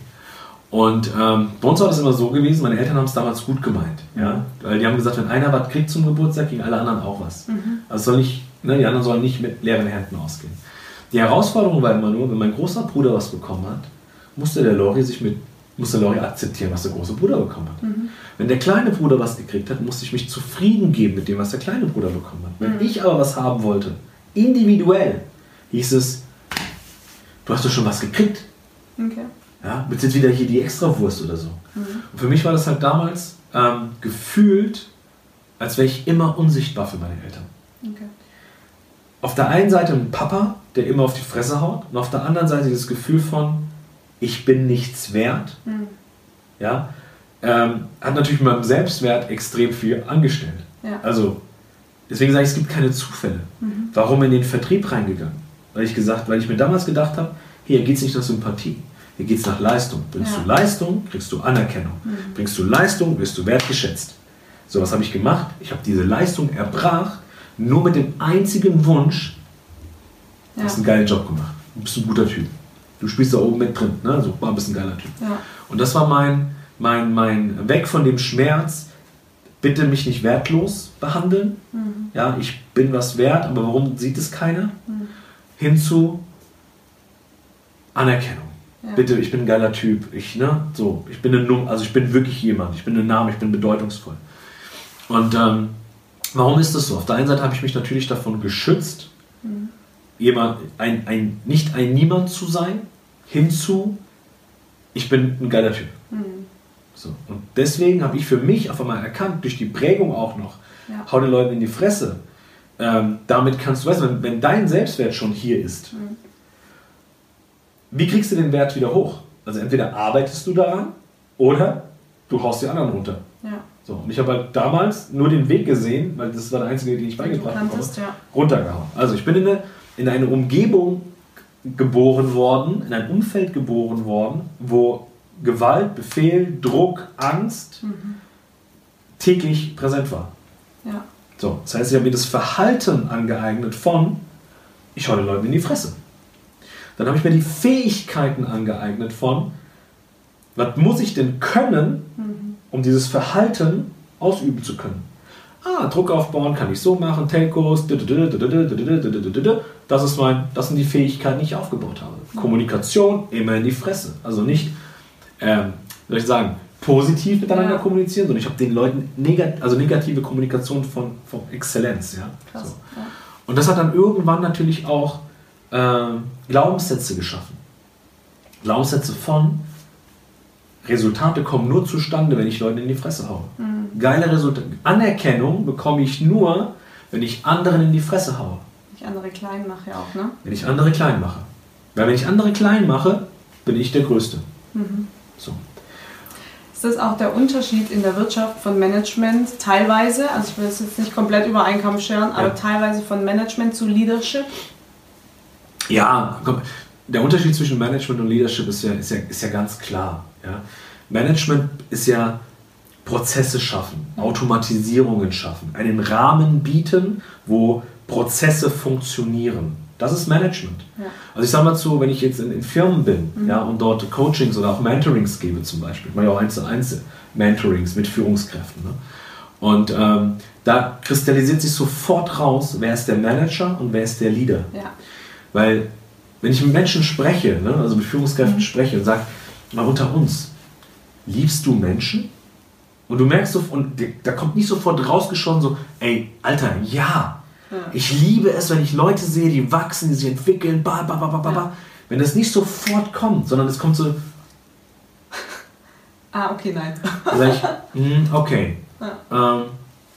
Und ähm, bei uns war das immer so gewesen, meine Eltern haben es damals gut gemeint. Ja? Weil die haben gesagt, wenn einer was kriegt zum Geburtstag, kriegen alle anderen auch was. Mhm. Also soll nicht Ne, die anderen sollen nicht mit leeren Händen ausgehen. Die Herausforderung war immer nur, wenn mein großer Bruder was bekommen hat, musste der Lori sich mit musste Lori akzeptieren, was der große Bruder bekommen hat. Mhm. Wenn der kleine Bruder was gekriegt hat, musste ich mich zufrieden geben mit dem, was der kleine Bruder bekommen hat. Wenn mhm. ich aber was haben wollte, individuell, hieß es, du hast doch schon was gekriegt. Okay. Ja, mit jetzt wieder hier die Extrawurst oder so. Mhm. Und für mich war das halt damals ähm, gefühlt, als wäre ich immer unsichtbar für meine Eltern. Okay auf der einen Seite ein Papa, der immer auf die Fresse haut, und auf der anderen Seite das Gefühl von, ich bin nichts wert. Mhm. Ja, ähm, hat natürlich mit meinem Selbstwert extrem viel angestellt. Ja. Also, deswegen sage ich, es gibt keine Zufälle. Mhm. Warum in den Vertrieb reingegangen? Weil ich gesagt, weil ich mir damals gedacht habe, hier geht es nicht nach Sympathie, hier geht es nach Leistung. Bringst ja. du Leistung, kriegst du Anerkennung. Mhm. Bringst du Leistung, wirst du wertgeschätzt. So, was habe ich gemacht? Ich habe diese Leistung erbracht nur mit dem einzigen Wunsch, du hast einen geilen Job gemacht. Du bist ein guter Typ. Du spielst da oben mit drin, ne? Also, war ein bisschen geiler Typ. Ja. Und das war mein, mein, mein Weg von dem Schmerz, bitte mich nicht wertlos behandeln. Mhm. Ja, ich bin was wert, aber warum sieht es keiner? Mhm. Hinzu Anerkennung. Ja. Bitte, ich bin ein geiler Typ. Ich, ne, so, ich bin eine, also ich bin wirklich jemand. Ich bin ein Name, ich bin bedeutungsvoll. Und ähm, Warum ist das so? Auf der einen Seite habe ich mich natürlich davon geschützt, mhm. jemand, ein, ein, nicht ein Niemand zu sein, hinzu, ich bin ein geiler Typ. Mhm. So. Und deswegen habe ich für mich auf einmal erkannt, durch die Prägung auch noch, ja. hau den Leuten in die Fresse. Ähm, damit kannst du, weißt wenn, wenn dein Selbstwert schon hier ist, mhm. wie kriegst du den Wert wieder hoch? Also entweder arbeitest du daran oder du haust die anderen runter. Ja. So, und ich habe halt damals nur den Weg gesehen, weil das war der einzige, den ich beigebracht habe, ja. runtergehauen. Also ich bin in eine, in eine Umgebung geboren worden, in ein Umfeld geboren worden, wo Gewalt, Befehl, Druck, Angst mhm. täglich präsent war. Ja. So, das heißt, ich habe mir das Verhalten angeeignet von, ich schaue den Leuten in die Fresse. Dann habe ich mir die Fähigkeiten angeeignet von, was muss ich denn können, mhm um dieses Verhalten ausüben zu können. Ah, Druck aufbauen kann ich so machen, Telcos, das, ist mein, das sind die Fähigkeiten, die ich aufgebaut habe. Kommunikation immer in die Fresse. Also nicht, ähm, soll ich sagen, positiv miteinander ja. kommunizieren, sondern ich habe den Leuten negat also negative Kommunikation von, von Exzellenz. Ja? Krass, so. ja? Und das hat dann irgendwann natürlich auch äh, Glaubenssätze geschaffen. Glaubenssätze von, Resultate kommen nur zustande, wenn ich Leute in die Fresse haue. Mhm. Geile Resultate. Anerkennung bekomme ich nur, wenn ich anderen in die Fresse haue. Ich andere klein mache ja auch, ne? Wenn ich andere klein mache. Weil wenn ich andere klein mache, bin ich der Größte. Mhm. So. Ist das auch der Unterschied in der Wirtschaft von Management teilweise, also ich will es jetzt nicht komplett über einen Kamm scheren, aber ja. teilweise von Management zu Leadership? Ja, komm, der Unterschied zwischen Management und Leadership ist ja, ist ja, ist ja ganz klar. Ja? Management ist ja Prozesse schaffen, Automatisierungen schaffen, einen Rahmen bieten, wo Prozesse funktionieren. Das ist Management. Ja. Also ich sage mal zu, wenn ich jetzt in, in Firmen bin mhm. ja, und dort Coachings oder auch Mentorings gebe zum Beispiel, ich mache ja auch eins zu eins Mentorings mit Führungskräften. Ne? Und ähm, da kristallisiert sich sofort raus, wer ist der Manager und wer ist der Leader. Ja. Weil wenn ich mit Menschen spreche, ne, also mit Führungskräften mhm. spreche und sage, mal unter uns, liebst du Menschen? Und du merkst so, und da kommt nicht sofort rausgeschossen so, ey, Alter, ja. ja. Ich liebe es, wenn ich Leute sehe, die wachsen, die sich entwickeln, ba, ba, ba, ba, ba. Ja. Wenn das nicht sofort kommt, sondern es kommt so. *laughs* ah, okay, nein. *laughs* Sag ich, hm, okay. Ja. Ähm,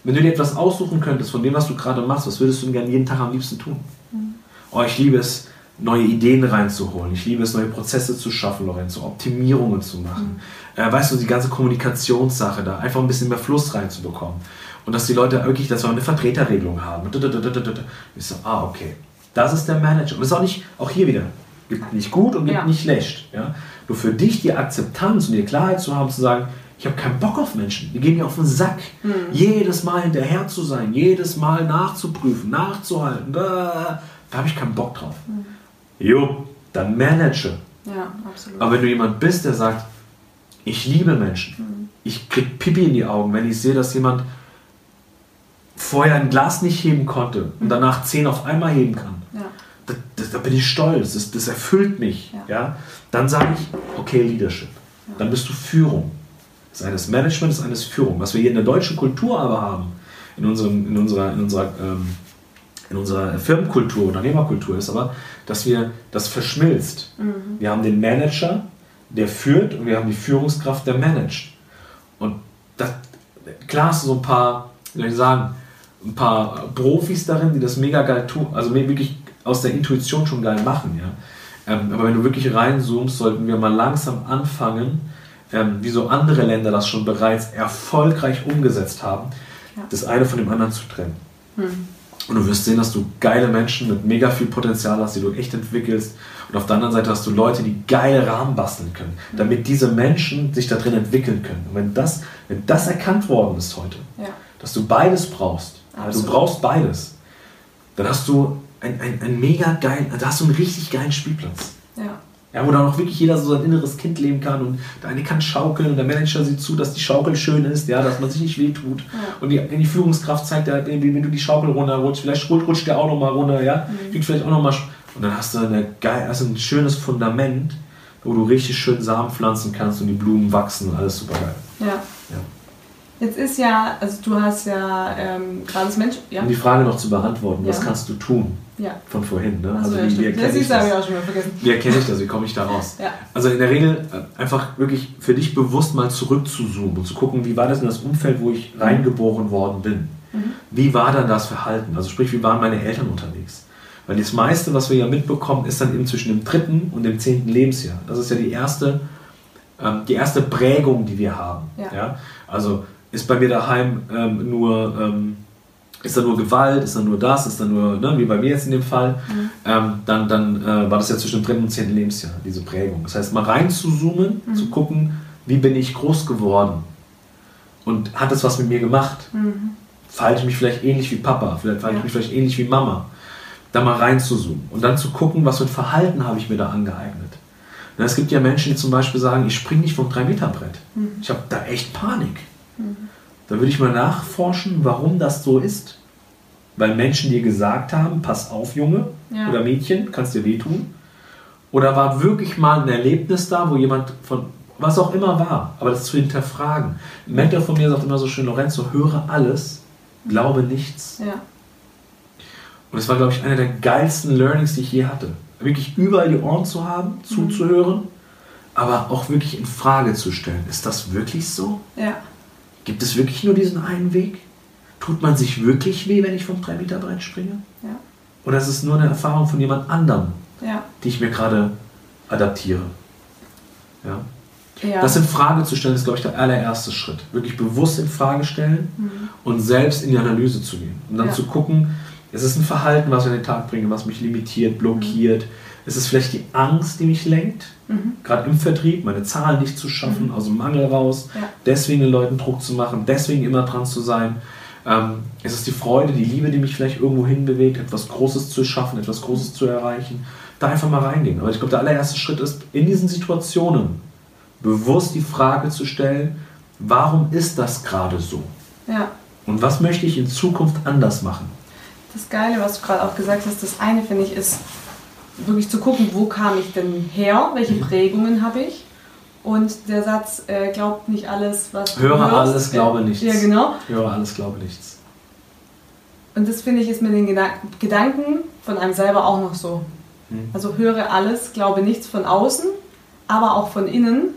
wenn du dir etwas aussuchen könntest von dem, was du gerade machst, was würdest du denn gerne jeden Tag am liebsten tun? Mhm. Oh, ich liebe es, neue Ideen reinzuholen. Ich liebe es, neue Prozesse zu schaffen, Lorenzo, Optimierungen zu machen. Mhm. Äh, weißt du, die ganze Kommunikationssache da, einfach ein bisschen mehr Fluss reinzubekommen. Und dass die Leute wirklich, dass wir eine Vertreterregelung haben. Ich so, ah, okay. Das ist der Manager. Und das ist auch nicht, auch hier wieder, gibt nicht gut und gibt ja. nicht schlecht. Ja? Nur für dich die Akzeptanz und die Klarheit zu haben, zu sagen, ich habe keinen Bock auf Menschen. Die gehen mir auf den Sack. Mhm. Jedes Mal hinterher zu sein, jedes Mal nachzuprüfen, nachzuhalten. Da, da habe ich keinen Bock drauf. Mhm jo, dann manage. Ja, absolut. Aber wenn du jemand bist, der sagt, ich liebe Menschen, mhm. ich krieg Pipi in die Augen, wenn ich sehe, dass jemand vorher ein Glas nicht heben konnte mhm. und danach zehn auf einmal heben kann. Ja. Da, da, da, bin ich stolz, das, das erfüllt mich. Ja. ja? Dann sage ich, okay, Leadership. Ja. Dann bist du Führung. Das ist eines Management, das ist eines Führung. Was wir hier in der deutschen Kultur aber haben, in, unserem, in unserer, in unserer ähm, in unserer Firmenkultur, Unternehmerkultur ist, aber dass wir das verschmilzt. Mhm. Wir haben den Manager, der führt und wir haben die Führungskraft, der managt. Und das, klar hast du so ein paar, wie soll ich sagen, ein paar Profis darin, die das mega geil tun, also wirklich aus der Intuition schon geil machen. Ja? Ähm, aber wenn du wirklich reinzoomst, sollten wir mal langsam anfangen, ähm, wie so andere Länder das schon bereits erfolgreich umgesetzt haben, ja. das eine von dem anderen zu trennen. Mhm. Und du wirst sehen, dass du geile Menschen mit mega viel Potenzial hast, die du echt entwickelst. Und auf der anderen Seite hast du Leute, die geile Rahmen basteln können, damit diese Menschen sich da drin entwickeln können. Und wenn das, wenn das erkannt worden ist heute, ja. dass du beides brauchst, also du brauchst beides, dann hast du ein, ein, ein mega geilen, da hast du einen richtig geilen Spielplatz. Ja. Wo dann auch wirklich jeder so sein inneres Kind leben kann und der eine kann schaukeln und der Manager sieht zu, dass die Schaukel schön ist, ja, dass man sich nicht wehtut. Ja. Und die, die Führungskraft zeigt ja, wenn du die Schaukel runterrutschst, vielleicht rutscht der auch nochmal runter, ja, mhm. kriegt vielleicht auch nochmal. Und dann hast du, eine geil, hast ein schönes Fundament, wo du richtig schön Samen pflanzen kannst und die Blumen wachsen und alles super geil. Ja. Jetzt ist ja, also du hast ja ähm, gerade das Mensch. Ja. Um die Frage noch zu beantworten, ja. was kannst du tun? Ja. Von vorhin. Ne? Also, also wie, wie erkenne ich das? Ich auch schon mal vergessen. Wie erkenne ich das? Wie komme ich da raus? Ja. Also in der Regel äh, einfach wirklich für dich bewusst mal zurückzuzoomen und zu gucken, wie war das in das Umfeld, wo ich reingeboren worden bin? Mhm. Wie war dann das Verhalten? Also sprich, wie waren meine Eltern unterwegs? Weil das meiste, was wir ja mitbekommen, ist dann eben zwischen dem dritten und dem zehnten Lebensjahr. Das ist ja die erste, ähm, die erste Prägung, die wir haben. Ja. ja? Also ist bei mir daheim ähm, nur, ähm, ist da nur Gewalt, ist da nur das, ist da nur, ne, wie bei mir jetzt in dem Fall, mhm. ähm, dann, dann äh, war das ja zwischen dem dritten und zehnten Lebensjahr, diese Prägung. Das heißt, mal rein zu zoomen, mhm. zu gucken, wie bin ich groß geworden und hat das was mit mir gemacht? Mhm. Verhalte ich mich vielleicht ähnlich wie Papa, vielleicht verhalte ich mich vielleicht ähnlich wie Mama. Da mal rein zu zoomen und dann zu gucken, was für ein Verhalten habe ich mir da angeeignet. es gibt ja Menschen, die zum Beispiel sagen, ich springe nicht vom 3-Meter-Brett. Mhm. Ich habe da echt Panik. Da würde ich mal nachforschen, warum das so ist. Weil Menschen dir gesagt haben, pass auf, Junge ja. oder Mädchen, kannst dir wehtun. Oder war wirklich mal ein Erlebnis da, wo jemand von was auch immer war, aber das zu hinterfragen. Ein Mentor von mir sagt immer so schön, Lorenzo, höre alles, glaube nichts. Ja. Und das war, glaube ich, einer der geilsten Learnings, die ich je hatte. Wirklich überall die Ohren zu haben, mhm. zuzuhören, aber auch wirklich in Frage zu stellen. Ist das wirklich so? Ja. Gibt es wirklich nur diesen einen Weg? Tut man sich wirklich weh, wenn ich vom 3 Meter Brett springe? Ja. oder ist es nur eine Erfahrung von jemand anderem, Ja. die ich mir gerade adaptiere? Ja. Ja. Das in Frage zu stellen, ist, glaube ich, der allererste Schritt. Wirklich bewusst in Frage stellen und selbst in die Analyse zu gehen. Und dann Ja. zu gucken, ist es ein Verhalten, was ich an den Tag bringe, was mich limitiert, blockiert? Ist es vielleicht die Angst, die mich lenkt? Gerade im Vertrieb, meine Zahlen nicht zu schaffen, aus dem Mangel raus, Ja. deswegen den Leuten Druck zu machen, deswegen immer dran zu sein. Ähm, ist es die Freude, die Liebe, die mich vielleicht irgendwo hinbewegt, etwas Großes zu schaffen, etwas Großes zu erreichen? Da einfach mal reingehen. Aber ich glaube, der allererste Schritt ist, in diesen Situationen bewusst die Frage zu stellen, warum ist das gerade so? ja. Und was möchte ich in Zukunft anders machen? Das Geile, was du gerade auch gesagt hast, das eine finde ich ist wirklich zu gucken, wo kam ich denn her, welche Mhm. Prägungen habe ich. Und der Satz, äh, glaubt nicht alles, was du Höre alles, glaube nichts. Ja, genau. Höre alles, glaube nichts. Und das finde ich ist mit den Geda Gedanken von einem selber auch noch so. Hm. Also höre alles, glaube nichts von außen, aber auch von innen.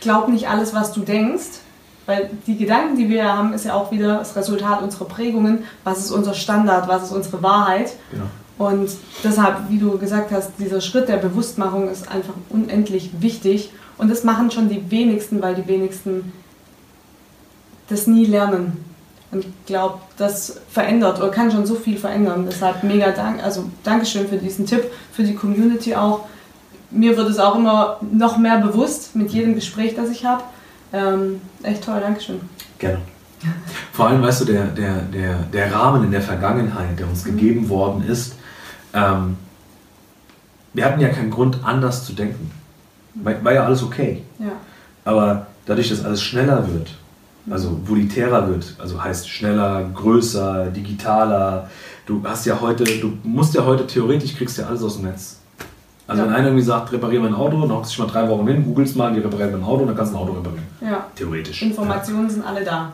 Glaub nicht alles, was du denkst. Weil die Gedanken, die wir haben, ist ja auch wieder das Resultat unserer Prägungen. Was ist unser Standard? Was ist unsere Wahrheit? Genau. Und deshalb, wie du gesagt hast, dieser Schritt der Bewusstmachung ist einfach unendlich wichtig. Und das machen schon die wenigsten, weil die wenigsten das nie lernen. Und ich glaube, das verändert oder kann schon so viel verändern. Deshalb mega Dank, also Dankeschön für diesen Tipp, für die Community auch. Mir wird es auch immer noch mehr bewusst mit jedem Gespräch, das ich habe. Ähm, echt toll, Dankeschön. Gerne. Vor allem, weißt du, der, der, der, der Rahmen in der Vergangenheit, der uns gegeben worden ist, ähm, wir hatten ja keinen Grund, anders zu denken. War, war ja alles okay. Ja, Aber dadurch, dass alles schneller wird, also volitärer wird, also heißt schneller, größer, digitaler, du hast ja heute, du musst ja heute theoretisch, kriegst ja alles aus dem Netz. Also Ja. wenn einer irgendwie sagt, repariere mein Auto, dann hockst du dich mal drei Wochen hin, googelst mal, die reparieren mein Auto und dann kannst du ein Auto reparieren. ja. Theoretisch. Informationen sind alle da.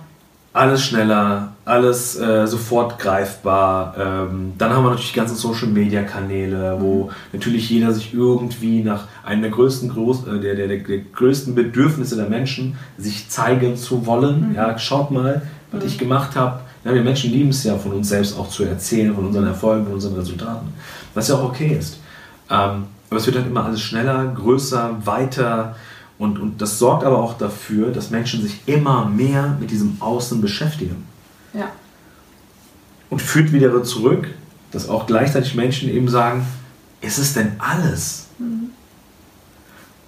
Alles schneller, alles äh, sofort greifbar. Ähm, dann haben wir natürlich die ganzen Social Media Kanäle, wo natürlich jeder sich irgendwie nach einem der größten, Groß, äh, der, der, der, der größten Bedürfnisse der Menschen, sich zeigen zu wollen. Ja, schaut mal, was ich gemacht habe. Ja, wir Menschen lieben es ja, von uns selbst auch zu erzählen, von unseren Erfolgen, von unseren Resultaten. Was ja auch okay ist. Ähm, aber es wird halt immer alles schneller, größer, weiter. Und, und das sorgt aber auch dafür, dass Menschen sich immer mehr mit diesem Außen beschäftigen. Ja, Und führt wieder zurück, dass auch gleichzeitig Menschen eben sagen, ist es denn alles?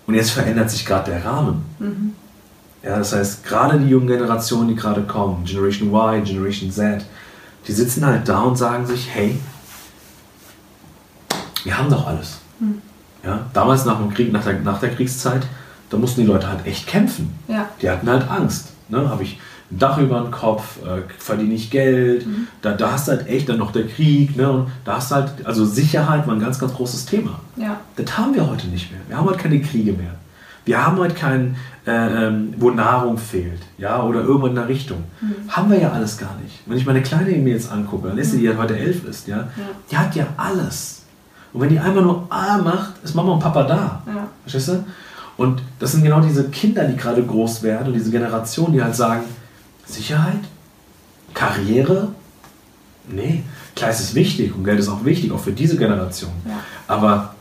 Und jetzt verändert sich gerade der Rahmen. Ja, das heißt, gerade die jungen Generationen, die gerade kommen, Generation Y, Generation Z, die sitzen halt da und sagen sich, hey, wir haben doch alles. Ja, damals nach dem Krieg, nach der, nach der Kriegszeit, da mussten die Leute halt echt kämpfen. ja, Die hatten halt Angst. Ne? Habe ich ein Dach über dem Kopf, äh, verdiene ich Geld, da, da hast du halt echt dann noch der Krieg. Ne? Und da hast du halt, also Sicherheit war ein ganz, ganz großes Thema. ja, Das haben wir heute nicht mehr. Wir haben heute keine Kriege mehr. Wir haben heute keinen, äh, ähm, wo Nahrung fehlt, ja, oder irgendwo in der Richtung. Haben wir ja alles gar nicht. Wenn ich meine Kleine mir jetzt angucke, Alessia, die ja heute elf ist, ja, die hat ja alles. Und wenn die einmal nur A macht, ist Mama und Papa da. ja, Verstehst du? Und das sind genau diese Kinder, die gerade groß werden und diese Generation, die halt sagen, Sicherheit? Karriere? Nee, klar es ist wichtig und Geld ist auch wichtig, auch für diese Generation. Ja. Aber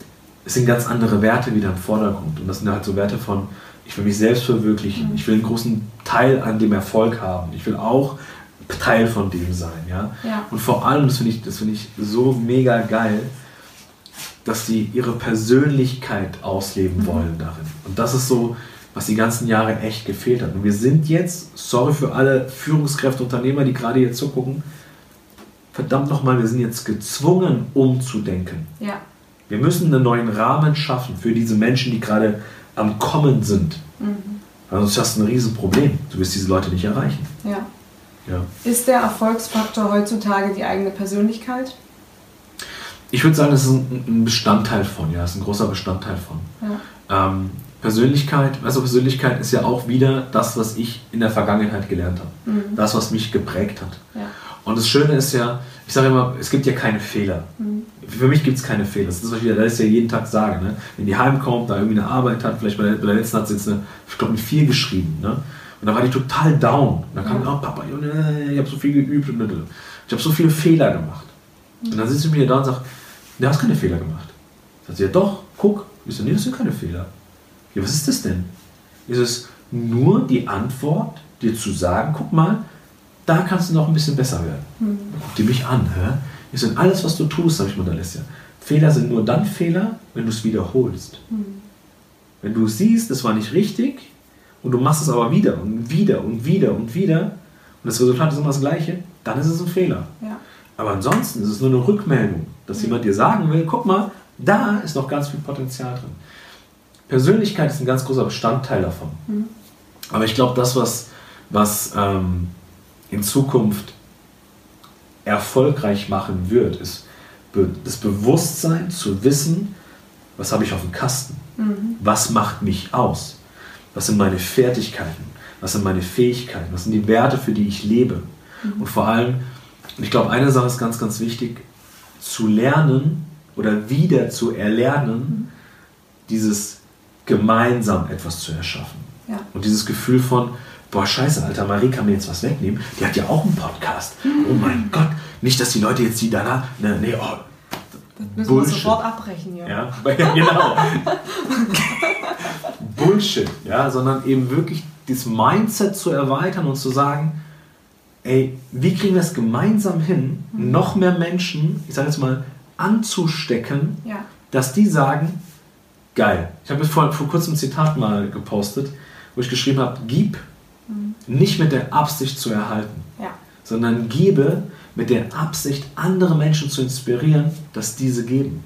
es sind ganz andere Werte wieder im Vordergrund. Und das sind halt so Werte von, ich will mich selbst verwirklichen, ich will einen großen Teil an dem Erfolg haben, ich will auch Teil von dem sein. Ja? Ja. Und vor allem, das finde ich, das finde ich so mega geil, dass die ihre Persönlichkeit ausleben wollen darin. Und das ist so, was die ganzen Jahre echt gefehlt hat. Und wir sind jetzt, sorry für alle Führungskräfte, Unternehmer, die gerade jetzt zugucken, verdammt nochmal, wir sind jetzt gezwungen, umzudenken. ja, Wir müssen einen neuen Rahmen schaffen für diese Menschen, die gerade am Kommen sind. Weil sonst hast du ein Riesenproblem. Du wirst diese Leute nicht erreichen. ja. Ja. Ist der Erfolgsfaktor heutzutage die eigene Persönlichkeit? Ich würde sagen, das ist ein Bestandteil von, ja, das ist ein großer Bestandteil von. Ja, Ähm, Persönlichkeit, also Persönlichkeit ist ja auch wieder das, was ich in der Vergangenheit gelernt habe. Das, was mich geprägt hat. ja, Und das Schöne ist ja, ich sage immer, es gibt ja keine Fehler. Für mich gibt es keine Fehler. Das ist, was ich wieder- das ja jeden Tag sage. Ne? Wenn die heimkommt, da irgendwie eine Arbeit hat, vielleicht bei der, bei der letzten hat sie jetzt eine, ich glaube, eine 4 geschrieben. Ne? Und da war die total down. Und dann kam, Ja. oh Papa, ich habe so viel geübt. Und ich habe so viele Fehler gemacht. Und dann sitzt du mir da und sagst, du hast keine Fehler gemacht. Sagt sie, ja doch, guck. Ich so, nee, das sind keine Fehler. Ja, was ist das denn? Ist es nur die Antwort, dir zu sagen, guck mal, da kannst du noch ein bisschen besser werden. Mhm. Guck die mich an, hä? Ich so, alles, was du tust, sag ich mal, Alessia, Fehler sind nur dann Fehler, wenn du es wiederholst. Mhm. Wenn du siehst, das war nicht richtig und du machst es aber wieder und wieder und wieder und wieder und das Resultat ist immer das gleiche, dann ist es ein Fehler. Ja. Aber ansonsten ist es nur eine Rückmeldung, dass mhm. jemand dir sagen will, guck mal, da ist noch ganz viel Potenzial drin. Persönlichkeit ist ein ganz großer Bestandteil davon. Mhm. Aber ich glaube, das, was, was ähm, in Zukunft erfolgreich machen wird, ist das Bewusstsein zu wissen, was habe ich auf dem Kasten, mhm. was macht mich aus, was sind meine Fertigkeiten, was sind meine Fähigkeiten, was sind die Werte, für die ich lebe. Mhm. Und vor allem, ich glaube, eine Sache ist ganz, ganz wichtig, zu lernen oder wieder zu erlernen, mhm. dieses gemeinsam etwas zu erschaffen. Ja. Und dieses Gefühl von, boah, scheiße, Alter, Marie kann mir jetzt was wegnehmen. Die hat ja auch einen Podcast. Mhm. Oh mein Gott, nicht, dass die Leute jetzt die danach, ne, nee, oh, das müssen Bullshit. wir sofort abbrechen hier. *laughs* Ja, genau. Bullshit, ja, sondern eben wirklich das Mindset zu erweitern und zu sagen, ey, wie kriegen wir es gemeinsam hin, mhm. noch mehr Menschen, ich sage jetzt mal, anzustecken, ja. dass die sagen, geil. Ich habe vor, vor kurzem ein Zitat mal gepostet, wo ich geschrieben habe, gib mhm. nicht mit der Absicht zu erhalten, ja. sondern gebe mit der Absicht, andere Menschen zu inspirieren, dass diese geben.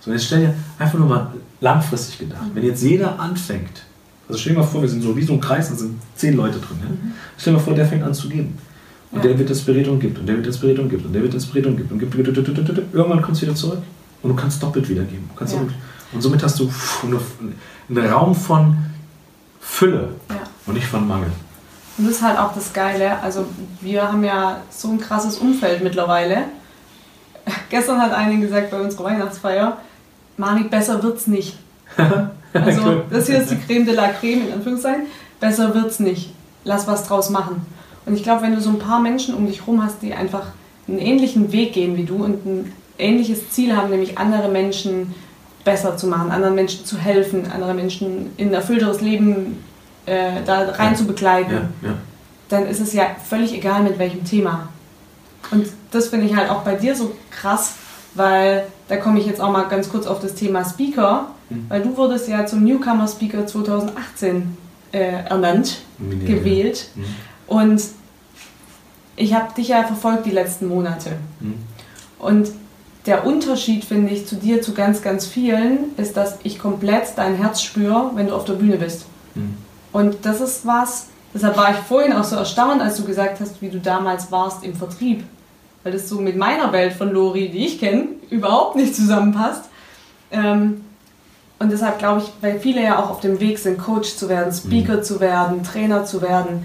So, jetzt stell dir einfach nur mal langfristig gedacht, mhm. wenn jetzt jeder anfängt, also stell dir mal vor, wir sind so wie so ein Kreis, da sind zehn Leute drin. Ja? Mhm. Stell dir mal vor, der fängt an zu geben. Und der wird inspiriert und gibt und der wird inspiriert und gibt und der wird inspiriert und gibt und gibt. Irgendwann kommst du wieder zurück und du kannst doppelt wiedergeben. Kannst doppelt, und somit hast du einen Raum von Fülle und nicht von Mangel. Und das ist halt auch das Geile. Also wir haben ja so ein krasses Umfeld mittlerweile. *laughs* Gestern hat eine gesagt bei unserer Weihnachtsfeier, Mari, besser wird's nicht. *laughs* also das hier ist die Creme de la Creme, in Anführungszeichen. Besser wird's nicht. Lass was draus machen. Und ich glaube, wenn du so ein paar Menschen um dich herum hast, die einfach einen ähnlichen Weg gehen wie du und ein ähnliches Ziel haben, nämlich andere Menschen besser zu machen, anderen Menschen zu helfen, andere Menschen in ein erfüllteres Leben äh, da rein ja. zu begleiten, ja, ja. dann ist es ja völlig egal mit welchem Thema. Und das finde ich halt auch bei dir so krass, weil da komme ich jetzt auch mal ganz kurz auf das Thema Speaker, mhm. weil du wurdest ja zum Newcomer Speaker 2018 äh, ernannt, Mini, gewählt. Mhm. Und ich habe dich ja verfolgt die letzten Monate. Mhm. Und der Unterschied, finde ich, zu dir, zu ganz, ganz vielen, ist, dass ich komplett dein Herz spüre, wenn du auf der Bühne bist. Mhm. Und das ist was, deshalb war ich vorhin auch so erstaunt, als du gesagt hast, wie du damals warst im Vertrieb. Weil das so mit meiner Welt von Lori, die ich kenne, überhaupt nicht zusammenpasst. Ähm, und deshalb glaube ich, weil viele ja auch auf dem Weg sind, Coach zu werden, Speaker mhm. zu werden, Trainer zu werden,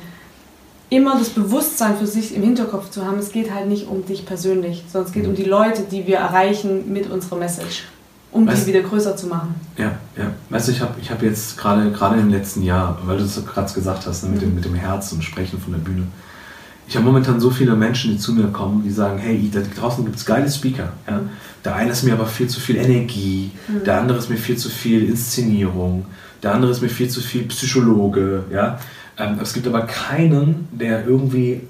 immer das Bewusstsein für sich im Hinterkopf zu haben, es geht halt nicht um dich persönlich, sondern es geht um die Leute, die wir erreichen mit unserer Message, um weißt, die wieder größer zu machen. Ja, ja. Weißt du, ich habe ich hab jetzt gerade gerade im letzten Jahr, weil du es gerade gesagt hast, ne, mit, dem, mit dem Herz und Sprechen von der Bühne, ich habe momentan so viele Menschen, die zu mir kommen, die sagen, hey, da draußen gibt es geile Speaker. Ja? Der eine ist mir aber viel zu viel Energie, mhm. der andere ist mir viel zu viel Inszenierung, der andere ist mir viel zu viel Psychologe. Ja? Ähm, es gibt aber keinen, der irgendwie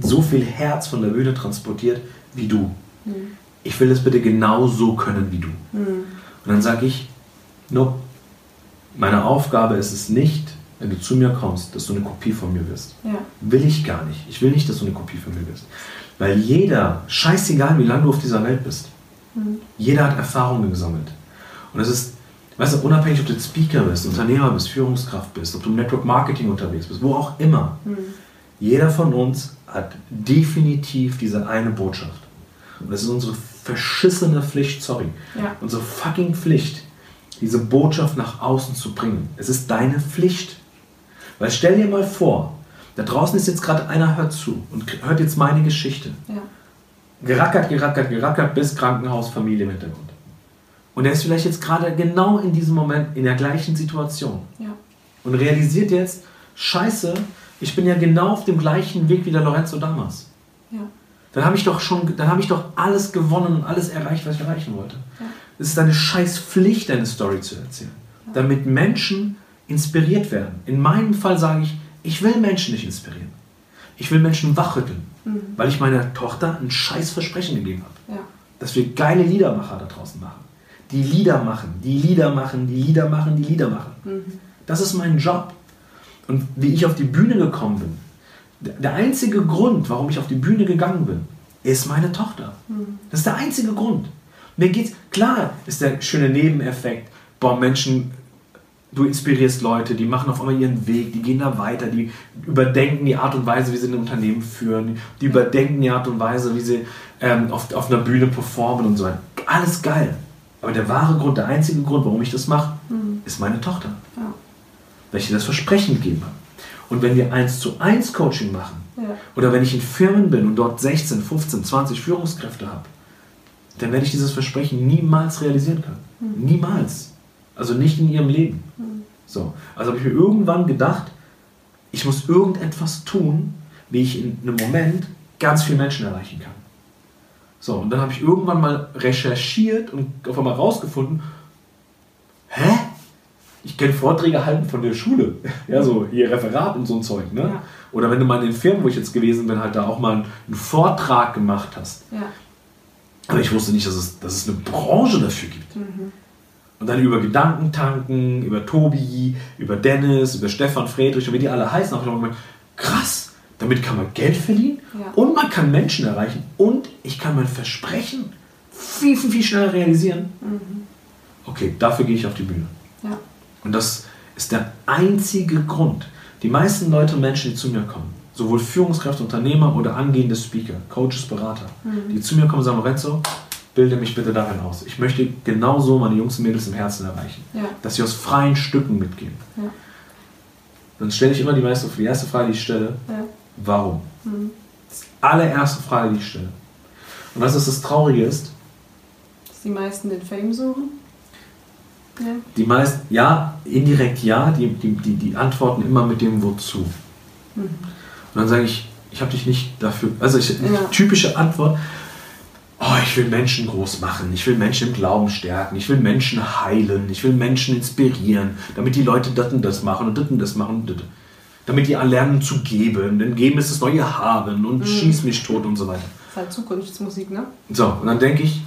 so viel Herz von der Bühne transportiert wie du. Mhm. Ich will das bitte genauso können wie du. Mhm. Und dann sage ich, nope, meine Aufgabe ist es nicht, wenn du zu mir kommst, dass du eine Kopie von mir wirst. Ja. Will ich gar nicht. Ich will nicht, dass du eine Kopie von mir wirst. Weil jeder, scheißegal wie lange du auf dieser Welt bist, mhm. jeder hat Erfahrungen gesammelt. Und es ist Weißt du, unabhängig, ob du jetzt Speaker bist, Unternehmer bist, Führungskraft bist, ob du im Network Marketing unterwegs bist, wo auch immer. Mhm. Jeder von uns hat definitiv diese eine Botschaft. Und das ist unsere verschissene Pflicht, sorry. Ja. Unsere fucking Pflicht, diese Botschaft nach außen zu bringen. Es ist deine Pflicht. Weil stell dir mal vor, da draußen ist jetzt gerade einer, hört zu und hört jetzt meine Geschichte. Ja. Gerackert, gerackert, gerackert bis Krankenhaus, Familie im Hintergrund. Und er ist vielleicht jetzt gerade genau in diesem Moment in der gleichen Situation. Ja. Und realisiert jetzt, scheiße, ich bin ja genau auf dem gleichen Weg wie der Lorenzo damals. Ja. dann habe ich doch schon, dann habe ich doch alles gewonnen und alles erreicht, was ich erreichen wollte. Ja. Es ist deine scheiß Pflicht, deine Story zu erzählen, ja. damit Menschen inspiriert werden. In meinem Fall sage ich, ich will Menschen nicht inspirieren. Ich will Menschen wachrütteln, mhm. weil ich meiner Tochter ein scheiß Versprechen gegeben habe. Dass wir geile Liedermacher da draußen machen. Die Lieder machen, die Lieder machen, die Lieder machen, die Lieder machen. Mhm. Das ist mein Job. Und wie ich auf die Bühne gekommen bin, der einzige Grund, warum ich auf die Bühne gegangen bin, ist meine Tochter. Mhm. Das ist der einzige Grund. Mir geht's, klar ist der schöne Nebeneffekt, boah, Menschen du inspirierst Leute, die machen auf einmal ihren Weg, die gehen da weiter, die überdenken die Art und Weise, wie sie ein Unternehmen führen, die überdenken die Art und Weise, wie sie ähm, auf, auf einer Bühne performen und so weiter. Alles geil. Aber der wahre Grund, der einzige Grund, warum ich das mache, mhm. ist meine Tochter. Ja. Weil ich ihr das Versprechen gegeben habe. Und wenn wir 1 zu 1 Coaching machen, ja. oder wenn ich in Firmen bin und dort 16, 15, 20 Führungskräfte habe, dann werde ich dieses Versprechen niemals realisieren können. Mhm. Niemals. Also nicht in ihrem Leben. Mhm. So. Also habe ich mir irgendwann gedacht, ich muss irgendetwas tun, wie ich in einem Moment ganz viele Menschen erreichen kann. So, und dann habe ich irgendwann mal recherchiert und auf einmal rausgefunden, hä? Ich kenne Vorträge halten von der Schule. Ja, so hier Referat und so ein Zeug. Ne? Ja. Oder wenn du mal in den Firmen, wo ich jetzt gewesen bin, halt da auch mal einen Vortrag gemacht hast. Ja. Aber ich wusste nicht, dass es, dass es eine Branche dafür gibt. Mhm. Und dann über Gedankentanken, über Tobi, über Dennis, über Stefan Friedrich und wie die alle heißen, habe ich gedacht, krass, damit kann man Geld verdienen ja. und man kann Menschen erreichen und ich kann mein Versprechen viel, viel, viel schneller realisieren. Mhm. Okay, dafür gehe ich auf die Bühne. Ja. Und das ist der einzige Grund. Die meisten Leute und Menschen, die zu mir kommen, sowohl Führungskräfte, Unternehmer oder angehende Speaker, Coaches, Berater, mhm. die zu mir kommen und sagen, Lorenzo, bilde mich bitte darin aus. Ich möchte genauso meine Jungs und Mädels im Herzen erreichen. Ja. Dass sie aus freien Stücken mitgehen. Ja. Dann stelle ich immer die, meiste, die erste Frage, die ich stelle, ja. Warum? Mhm. Das ist die allererste Frage, die ich stelle. Und was ist das Traurige ist, dass die meisten den Fame suchen? Ja. Die meisten, ja, indirekt ja, die, die, die, die antworten immer mit dem Wozu. Mhm. Und dann sage ich, ich habe dich nicht dafür, also ich, ja. typische Antwort, oh, ich will Menschen groß machen, ich will Menschen im Glauben stärken, ich will Menschen heilen, ich will Menschen inspirieren, damit die Leute das und das machen und das und das machen und das. Damit die lernen zu geben, denn geben ist das neue Haben und mhm. schieß mich tot und so weiter. Das ist halt Zukunftsmusik, ne? So, und dann denke ich,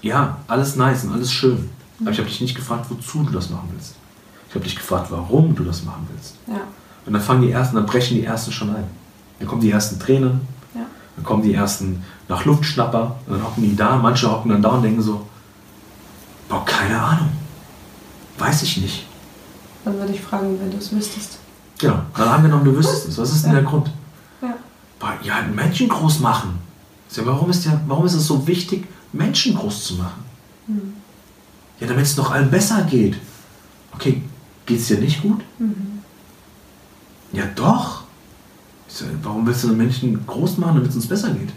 ja, alles nice und alles schön. Mhm. Aber ich habe dich nicht gefragt, wozu du das machen willst. Ich habe dich gefragt, warum du das machen willst. Ja. Und dann fangen die ersten, dann brechen die ersten schon ein. Dann kommen die ersten Tränen, ja. dann kommen die ersten nach Luftschnapper. Und dann hocken die da, manche hocken dann da und denken so, boah, keine Ahnung. Weiß ich nicht. Dann würde ich fragen, wenn du es wüsstest. Genau, dann angenommen, du wüsstest es. Was ist denn ja. der Grund? Ja. Ja, Menschen groß machen. Ja, warum, ist ja, warum ist es so wichtig, Menschen groß zu machen? Mhm. Ja, damit es doch allen besser geht. Okay, geht es dir nicht gut? Mhm. Ja, doch. Warum willst du Menschen groß machen, damit es uns besser geht?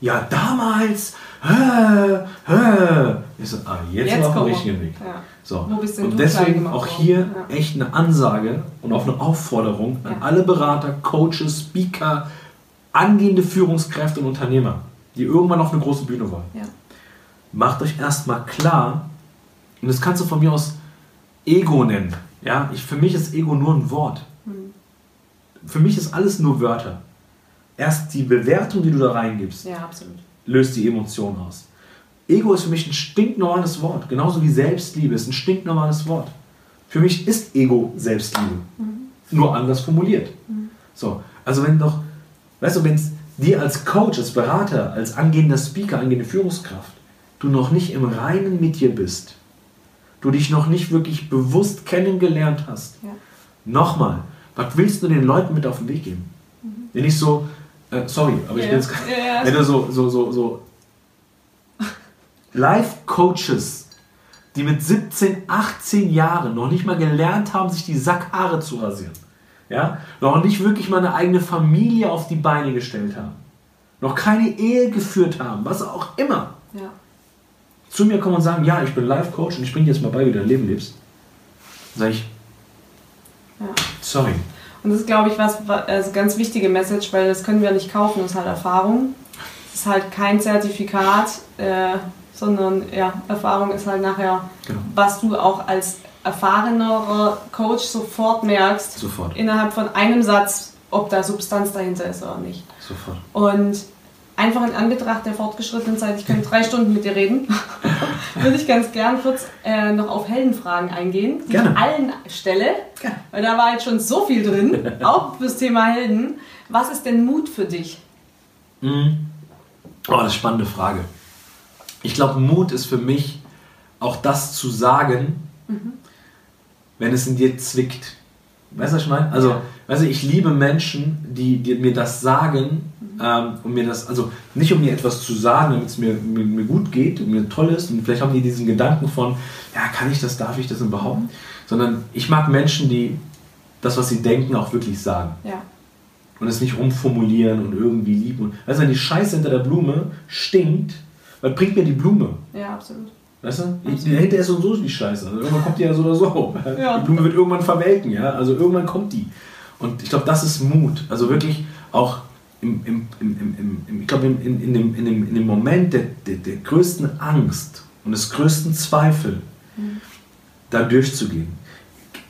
ja, damals, hä, hä. Ich so, ah, jetzt, jetzt auf dem richtigen Weg. Ja. So. und deswegen auch hier ja. echt eine Ansage und auch eine Aufforderung an alle Berater, Coaches, Speaker, angehende Führungskräfte und Unternehmer, die irgendwann auf eine große Bühne wollen. Macht euch erstmal klar, und das kannst du von mir aus Ego nennen. Ja, ich, für mich ist Ego nur ein Wort. Mhm. Für mich ist alles nur Wörter erst die Bewertung, die du da reingibst, ja, löst die Emotion aus. Ego ist für mich ein stinknormales Wort, genauso wie Selbstliebe ist ein stinknormales Wort. Für mich ist Ego Selbstliebe, mhm. nur anders formuliert. Mhm. So, also wenn doch, weißt du, wenn es dir als Coach, als Berater, als angehender Speaker, angehende Führungskraft, du noch nicht im Reinen mit dir bist, du dich noch nicht wirklich bewusst kennengelernt hast, ja. nochmal, was willst du den Leuten mit auf den Weg geben? Mhm. Wenn ich so, äh, sorry, aber ich bin jetzt. Ja, wenn du so, so, so, so Life-Coaches, die mit 17, 18 Jahren noch nicht mal gelernt haben, sich die Sackhaare zu rasieren, ja, noch nicht wirklich mal eine eigene Familie auf die Beine gestellt haben, noch keine Ehe geführt haben, was auch immer, ja. zu mir kommen und sagen, ja, ich bin Life-Coach und ich bringe dir jetzt mal bei, wie du dein Leben lebst, sage ich, ja. sorry, und das ist, glaube ich, was also ganz wichtige Message, weil das können wir nicht kaufen, das ist halt Erfahrung. es ist halt kein Zertifikat, äh, sondern ja, Erfahrung ist halt nachher, genau. was du auch als erfahrener Coach sofort merkst. Sofort. Innerhalb von einem Satz, ob da Substanz dahinter ist oder nicht. Sofort. Und einfach in Anbetracht der fortgeschrittenen Zeit, ich könnte drei Stunden mit dir reden, *laughs* würde ich ganz gern kurz äh, noch auf Heldenfragen eingehen, die Gerne. allen stelle, Gerne. weil da war jetzt schon so viel drin, *laughs* auch fürs Thema Helden. Was ist denn Mut für dich? Mhm. Oh, das ist eine spannende Frage. Ich glaube, Mut ist für mich auch das zu sagen, mhm. wenn es in dir zwickt. Weißt du, was ich meine? Also, weißt du, ich liebe Menschen, die, die mir das sagen, mhm. ähm, um mir das, also nicht um mir etwas zu sagen, damit es mir, mir, mir, gut geht und mir toll ist. Und vielleicht haben die diesen Gedanken von, ja, kann ich das, darf ich das überhaupt? Mhm. Sondern ich mag Menschen, die das, was sie denken, auch wirklich sagen. Ja. Und es nicht umformulieren und irgendwie lieben. Weißt du, wenn die Scheiße hinter der Blume stinkt, was bringt mir die Blume? Ja, absolut. Weißt du? Hinterher ist so und so die Scheiße. Also irgendwann kommt die ja so oder so. Ja. Die Blume wird irgendwann verwelken, ja. Also irgendwann kommt die. Und ich glaube, das ist Mut. Also wirklich auch im, im, im, im ich glaube, in, in, dem, in, dem, in dem Moment der, der, der größten Angst und des größten Zweifels mhm. da durchzugehen.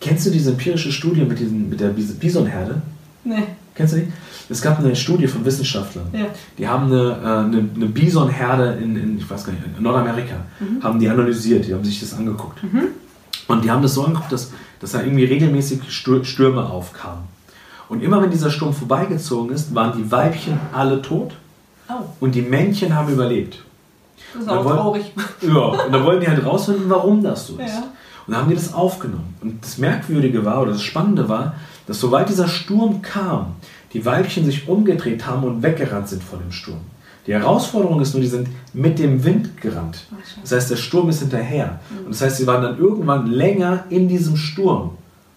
Kennst du diese empirische Studie mit, diesen, mit der Bisonherde? Nee. Kennst du die? Es gab eine Studie von Wissenschaftlern. Ja. Die haben eine, äh, eine, eine Bisonherde in, in, ich weiß gar nicht, in Nordamerika, mhm. haben die analysiert, die haben sich das angeguckt. Mhm. Und die haben das so angeguckt, dass, dass da irgendwie regelmäßig Stürme aufkamen. Und immer wenn dieser Sturm vorbeigezogen ist, waren die Weibchen alle tot oh. und die Männchen haben überlebt. Das ist auch wollen, traurig. Ja, und da wollten die halt rausfinden, warum das so ist. Ja. Und dann haben die das aufgenommen. Und das Merkwürdige war, oder das Spannende war, dass sobald dieser Sturm kam, die Weibchen sich umgedreht haben und weggerannt sind vor dem Sturm. Die Herausforderung ist nur, die sind mit dem Wind gerannt. Das heißt, der Sturm ist hinterher. Mhm. Und das heißt, sie waren dann irgendwann länger in diesem Sturm.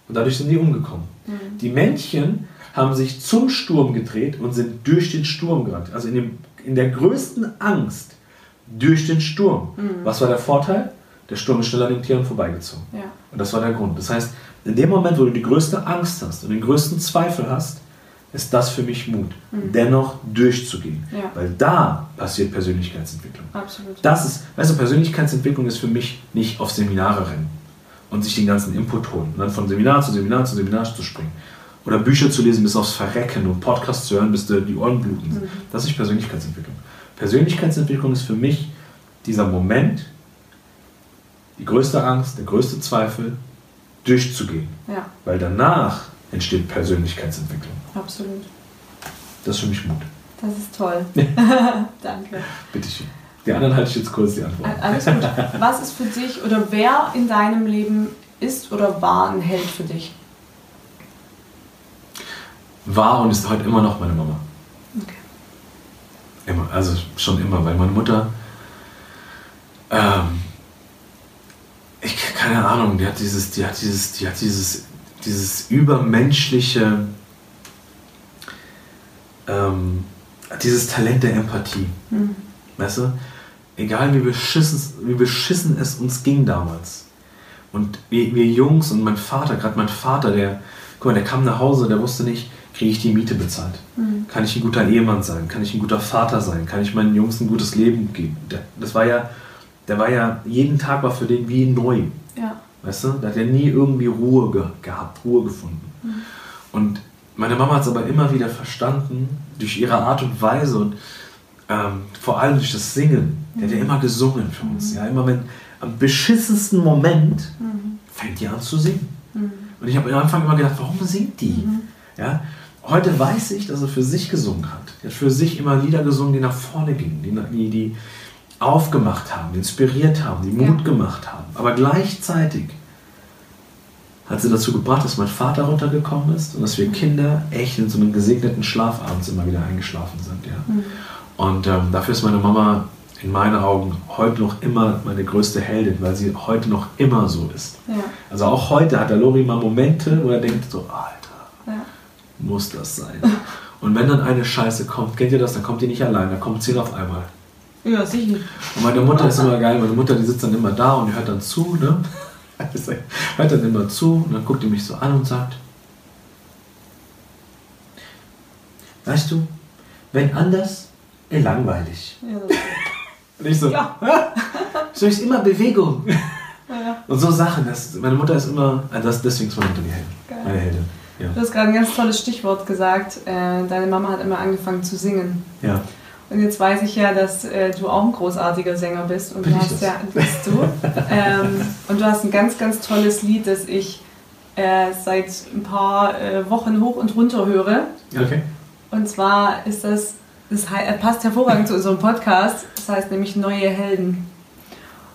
Und dadurch sind die umgekommen. Mhm. Die Männchen haben sich zum Sturm gedreht und sind durch den Sturm gerannt. Also in, dem, in der größten Angst durch den Sturm. Mhm. Was war der Vorteil? Der Sturm ist schneller an den Tieren vorbeigezogen. Ja. Und das war der Grund. Das heißt, in dem Moment, wo du die größte Angst hast und den größten Zweifel hast, ist das für mich Mut, mhm. dennoch durchzugehen. Ja. Weil da passiert Persönlichkeitsentwicklung. Absolut. Das ist, weißt du, Persönlichkeitsentwicklung ist für mich nicht auf Seminare rennen und sich den ganzen Input holen und dann von Seminar zu Seminar zu Seminar zu springen. Oder Bücher zu lesen bis aufs Verrecken und Podcasts zu hören, bis die Ohren bluten. Mhm. Das ist Persönlichkeitsentwicklung. Persönlichkeitsentwicklung ist für mich dieser Moment, die größte Angst, der größte Zweifel, durchzugehen. Ja. Weil danach entsteht Persönlichkeitsentwicklung. Absolut. Das ist für mich Mut. Das ist toll. *laughs* *laughs* Danke. Bitte schön. Die anderen halte ich jetzt kurz die Antwort. Alles gut. Was ist für dich oder wer in deinem Leben ist oder war ein Held für dich? War und ist heute immer noch meine Mama. Okay. Immer, also schon immer, weil meine Mutter, ähm, ich keine Ahnung, die hat dieses, die hat dieses, die hat dieses dieses übermenschliche, ähm, dieses Talent der Empathie. Mhm. Weißt du? Egal wie beschissen, wie beschissen es uns ging damals. Und wir, wir Jungs und mein Vater, gerade mein Vater, der, guck mal, der kam nach Hause, der wusste nicht, kriege ich die Miete bezahlt? Mhm. Kann ich ein guter Ehemann sein? Kann ich ein guter Vater sein? Kann ich meinen Jungs ein gutes Leben geben? Das war ja, der war ja, jeden Tag war für den wie neu. Weißt du? Da hat er nie irgendwie Ruhe ge gehabt, Ruhe gefunden. Mhm. Und meine Mama hat es aber immer wieder verstanden, durch ihre Art und Weise und ähm, vor allem durch das Singen. Mhm. Der hat ja immer gesungen für uns. Mhm. Ja, immer wenn am beschissensten Moment mhm. fängt die an zu singen. Mhm. Und ich habe am Anfang immer gedacht, warum singt die? Mhm. Ja, heute weiß ich, dass er für sich gesungen hat. Er hat für sich immer Lieder gesungen, die nach vorne gingen, die, die, aufgemacht haben, inspiriert haben, die Mut ja. gemacht haben. Aber gleichzeitig hat sie dazu gebracht, dass mein Vater runtergekommen ist und dass wir Kinder echt in so einem gesegneten Schlaf abends immer wieder eingeschlafen sind. Ja. Mhm. Und ähm, dafür ist meine Mama in meinen Augen heute noch immer meine größte Heldin, weil sie heute noch immer so ist. Ja. Also auch heute hat der Lori mal Momente, wo er denkt so, Alter, ja. muss das sein? Und wenn dann eine Scheiße kommt, kennt ihr das, dann kommt die nicht allein, dann kommt zehn auf einmal. Ja, sicher. Und meine Mutter ist immer geil. Meine Mutter, die sitzt dann immer da und hört dann zu, ne? *laughs* hört dann immer zu und dann guckt die mich so an und sagt, weißt du, wenn anders ey, langweilig. Ja, *laughs* Und ich so, Ja. so ist immer Bewegung. *laughs* Ja. Und so Sachen, das, meine Mutter ist immer, also das, deswegen ist meine Mutter die Heldin. Meine Heldin. Ja. Du hast gerade ein ganz tolles Stichwort gesagt. Äh, deine Mama hat immer angefangen zu singen. ja. Und jetzt weiß ich ja, dass äh, du auch ein großartiger Sänger bist. Und Bin du hast das? ja, bist du. *laughs* ähm, und du hast ein ganz, ganz tolles Lied, das ich äh, seit ein paar äh, Wochen hoch und runter höre. Okay. Und zwar ist das, das äh, passt hervorragend zu unserem Podcast. Das heißt nämlich Neue Helden.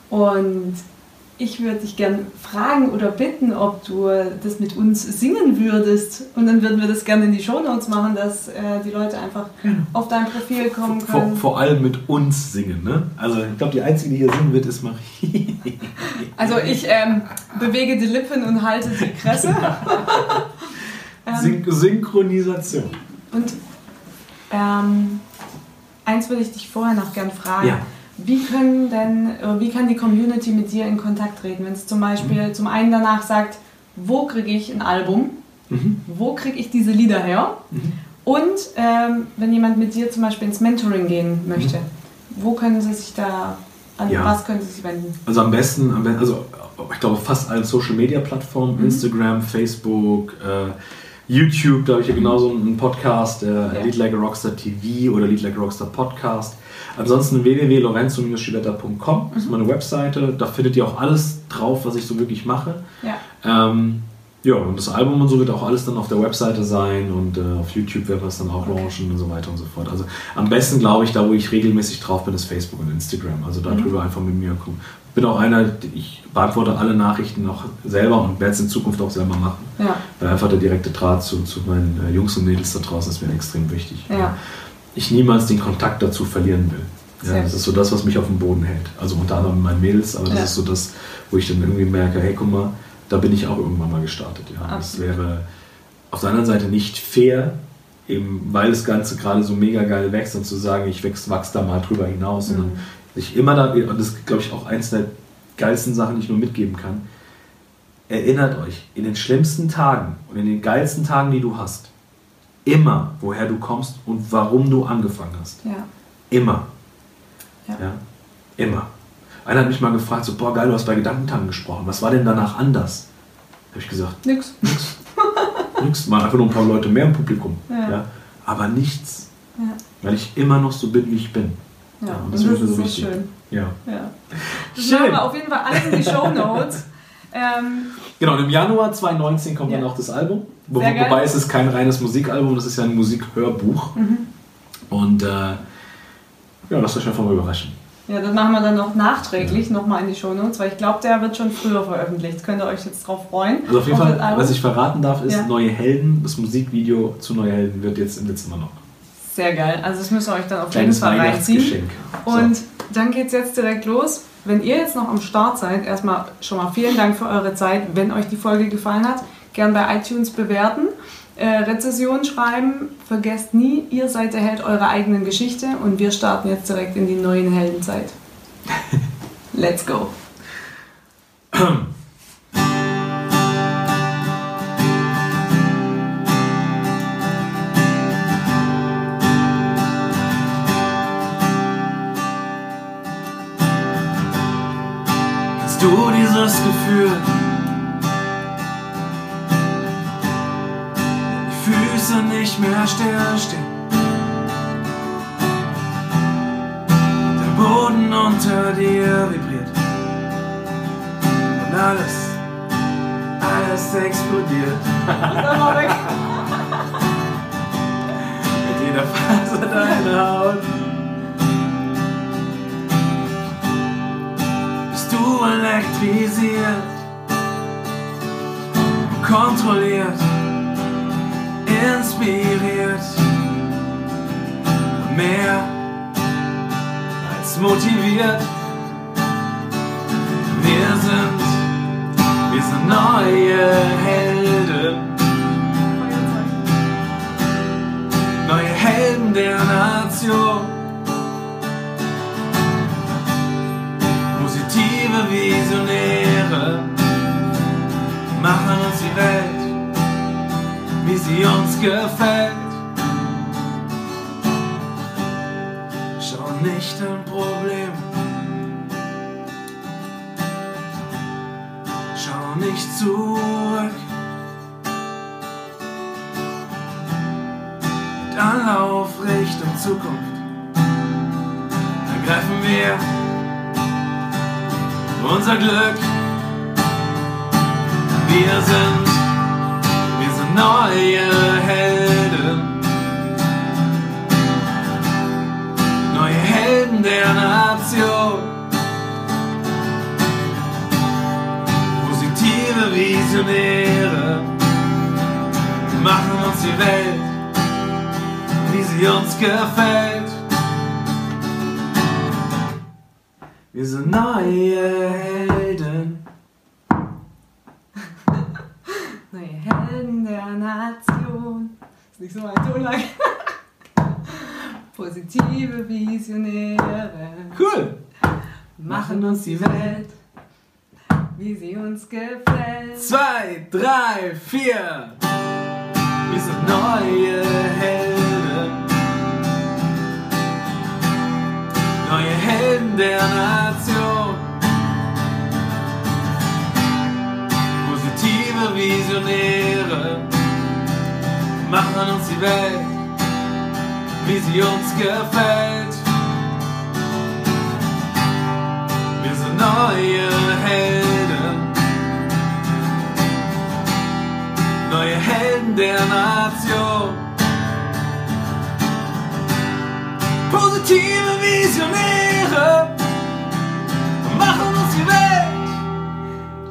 Und ich würde dich gern fragen oder bitten, ob du das mit uns singen würdest. Und dann würden wir das gerne in die Shownotes machen, dass äh, die Leute einfach auf dein Profil kommen Vor, können. vor allem mit uns singen, ne? Also ich glaube, die Einzige, die hier singen wird, ist Marie. *laughs* Also ich ähm, bewege die Lippen und halte die Kresse. *laughs* ähm, Syn Synchronisation. und ähm, eins würde ich dich vorher noch gern fragen. Ja. Wie können denn, wie kann die Community mit dir in Kontakt treten, wenn es zum Beispiel zum einen danach sagt, wo kriege ich ein Album, Mhm. wo kriege ich diese Lieder her? Mhm. Und ähm, wenn jemand mit dir zum Beispiel ins Mentoring gehen möchte, wo können sie sich da, an Mhm. Ja. was können sie sich wenden? Also am besten, am besten also ich glaube fast allen Social Media Plattformen, Mhm. Instagram, Facebook, äh, YouTube, da habe ich ja genauso einen Podcast, äh, Ja. Lead Like a Rockstar TV oder Lead Like a Rockstar Podcast. Ansonsten www.lorenzo-schibetta.com ist meine Webseite. Da findet ihr auch alles drauf, was ich so wirklich mache. Ja, Ähm, ja, und das Album und so wird auch alles dann auf der Webseite sein und äh, auf YouTube werden wir es dann auch launchen und so weiter und so fort. Also am besten glaube ich, da wo ich regelmäßig drauf bin, ist Facebook und Instagram. Also darüber einfach mit mir kommen. Bin auch einer, ich beantworte alle Nachrichten noch selber und werde es in Zukunft auch selber machen. ja, Weil einfach der direkte Draht zu, zu meinen äh, Jungs und Mädels da draußen ist mir extrem wichtig. Ja. Ich niemals den Kontakt dazu verlieren will. Ja, das ist so das, was mich auf dem Boden hält. Also unter anderem mit meinen Mädels, aber das Ja. ist so das, wo ich dann irgendwie merke, hey, guck mal, da bin ich auch irgendwann mal gestartet. Ja. Das wäre auf der anderen Seite nicht fair, eben weil das Ganze gerade so mega geil wächst und zu sagen, ich wachs, wachs da mal drüber hinaus, sondern Mhm. sich immer da, und das ist, glaube ich, auch eins der geilsten Sachen, die ich nur mitgeben kann. Erinnert euch, in den schlimmsten Tagen und in den geilsten Tagen, die du hast, immer, woher du kommst und warum du angefangen hast. ja, Immer. Ja. Ja. Immer. Einer hat mich mal gefragt, so, boah, geil, du hast bei Gedankentanken gesprochen. Was war denn danach anders? Habe ich gesagt, nix. nichts, *laughs* mal einfach nur ein paar Leute mehr im Publikum. Ja. Ja. Aber nichts. Ja, Weil ich immer noch so bin, wie ich bin. ja. Und und das, das ist so wichtig. schön. Ja. Ja. Das Schön. machen wir auf jeden Fall alles in die Show Notes. *laughs* ähm, Genau, und im Januar 2019 kommt dann Ja. auch das Album. Wo, wobei es ist kein reines Musikalbum, das ist ja ein Musikhörbuch. Mhm. Und äh, ja, lasst euch einfach mal überraschen. ja, das machen wir dann noch nachträglich nochmal in die Show Notes, weil ich glaube, der wird schon früher veröffentlicht. Könnt ihr euch jetzt drauf freuen? Also auf jeden Fall, was ich verraten darf, ist Ja. Neue Helden. Das Musikvideo zu Neue Helden wird jetzt im Dezember noch. Sehr geil. Also das müsst ihr euch dann auf jeden Fall reinziehen. Weihnachtsgeschenk. Und dann geht es jetzt direkt los. Wenn ihr jetzt noch am Start seid, erstmal schon mal vielen Dank für eure Zeit. Wenn euch die Folge gefallen hat, gern bei iTunes bewerten, äh, Rezession schreiben. Vergesst nie, ihr seid der Held eurer eigenen Geschichte und wir starten jetzt direkt in die neuen Heldenzeit. *laughs* Let's go. *clears throat* du dieses Gefühl? Die Füße nicht mehr stillstehen. Der Boden unter dir vibriert. Und alles, alles explodiert. *laughs* Mit jeder Phase deiner Haut. Du elektrisiert, kontrolliert, inspiriert, mehr als motiviert. Wir sind, wir sind neue Helden. Neue Helden der Nation. Visionäre machen uns die Welt, wie sie uns gefällt. nicht ein Problem. Schau nicht zurück. Dann lauf Richtung Zukunft. Ergreifen wir unser Glück. Wir sind, wir sind neue Helden. Neue Helden der Nation. Positive Visionäre machen uns die Welt, wie sie uns gefällt. Wir sind neue Helden. *laughs* Neue Helden der Nation. Ist nicht so so lang. *laughs* Positive Visionäre Cool. machen uns die Welt, wie sie uns gefällt. Zwei, drei, vier. Wir sind neue Helden. Neue Helden der Nation. Positive Visionäre machen uns die Welt, wie sie uns gefällt. Wir sind neue Helden. Neue Helden der Nation. Positive Visionäre machen uns die Welt,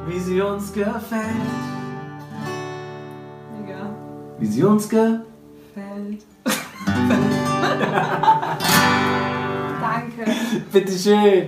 wie sie uns gefällt. Mega. Wie sie uns gefällt. Fällt. *laughs* Danke. *laughs* Bitteschön.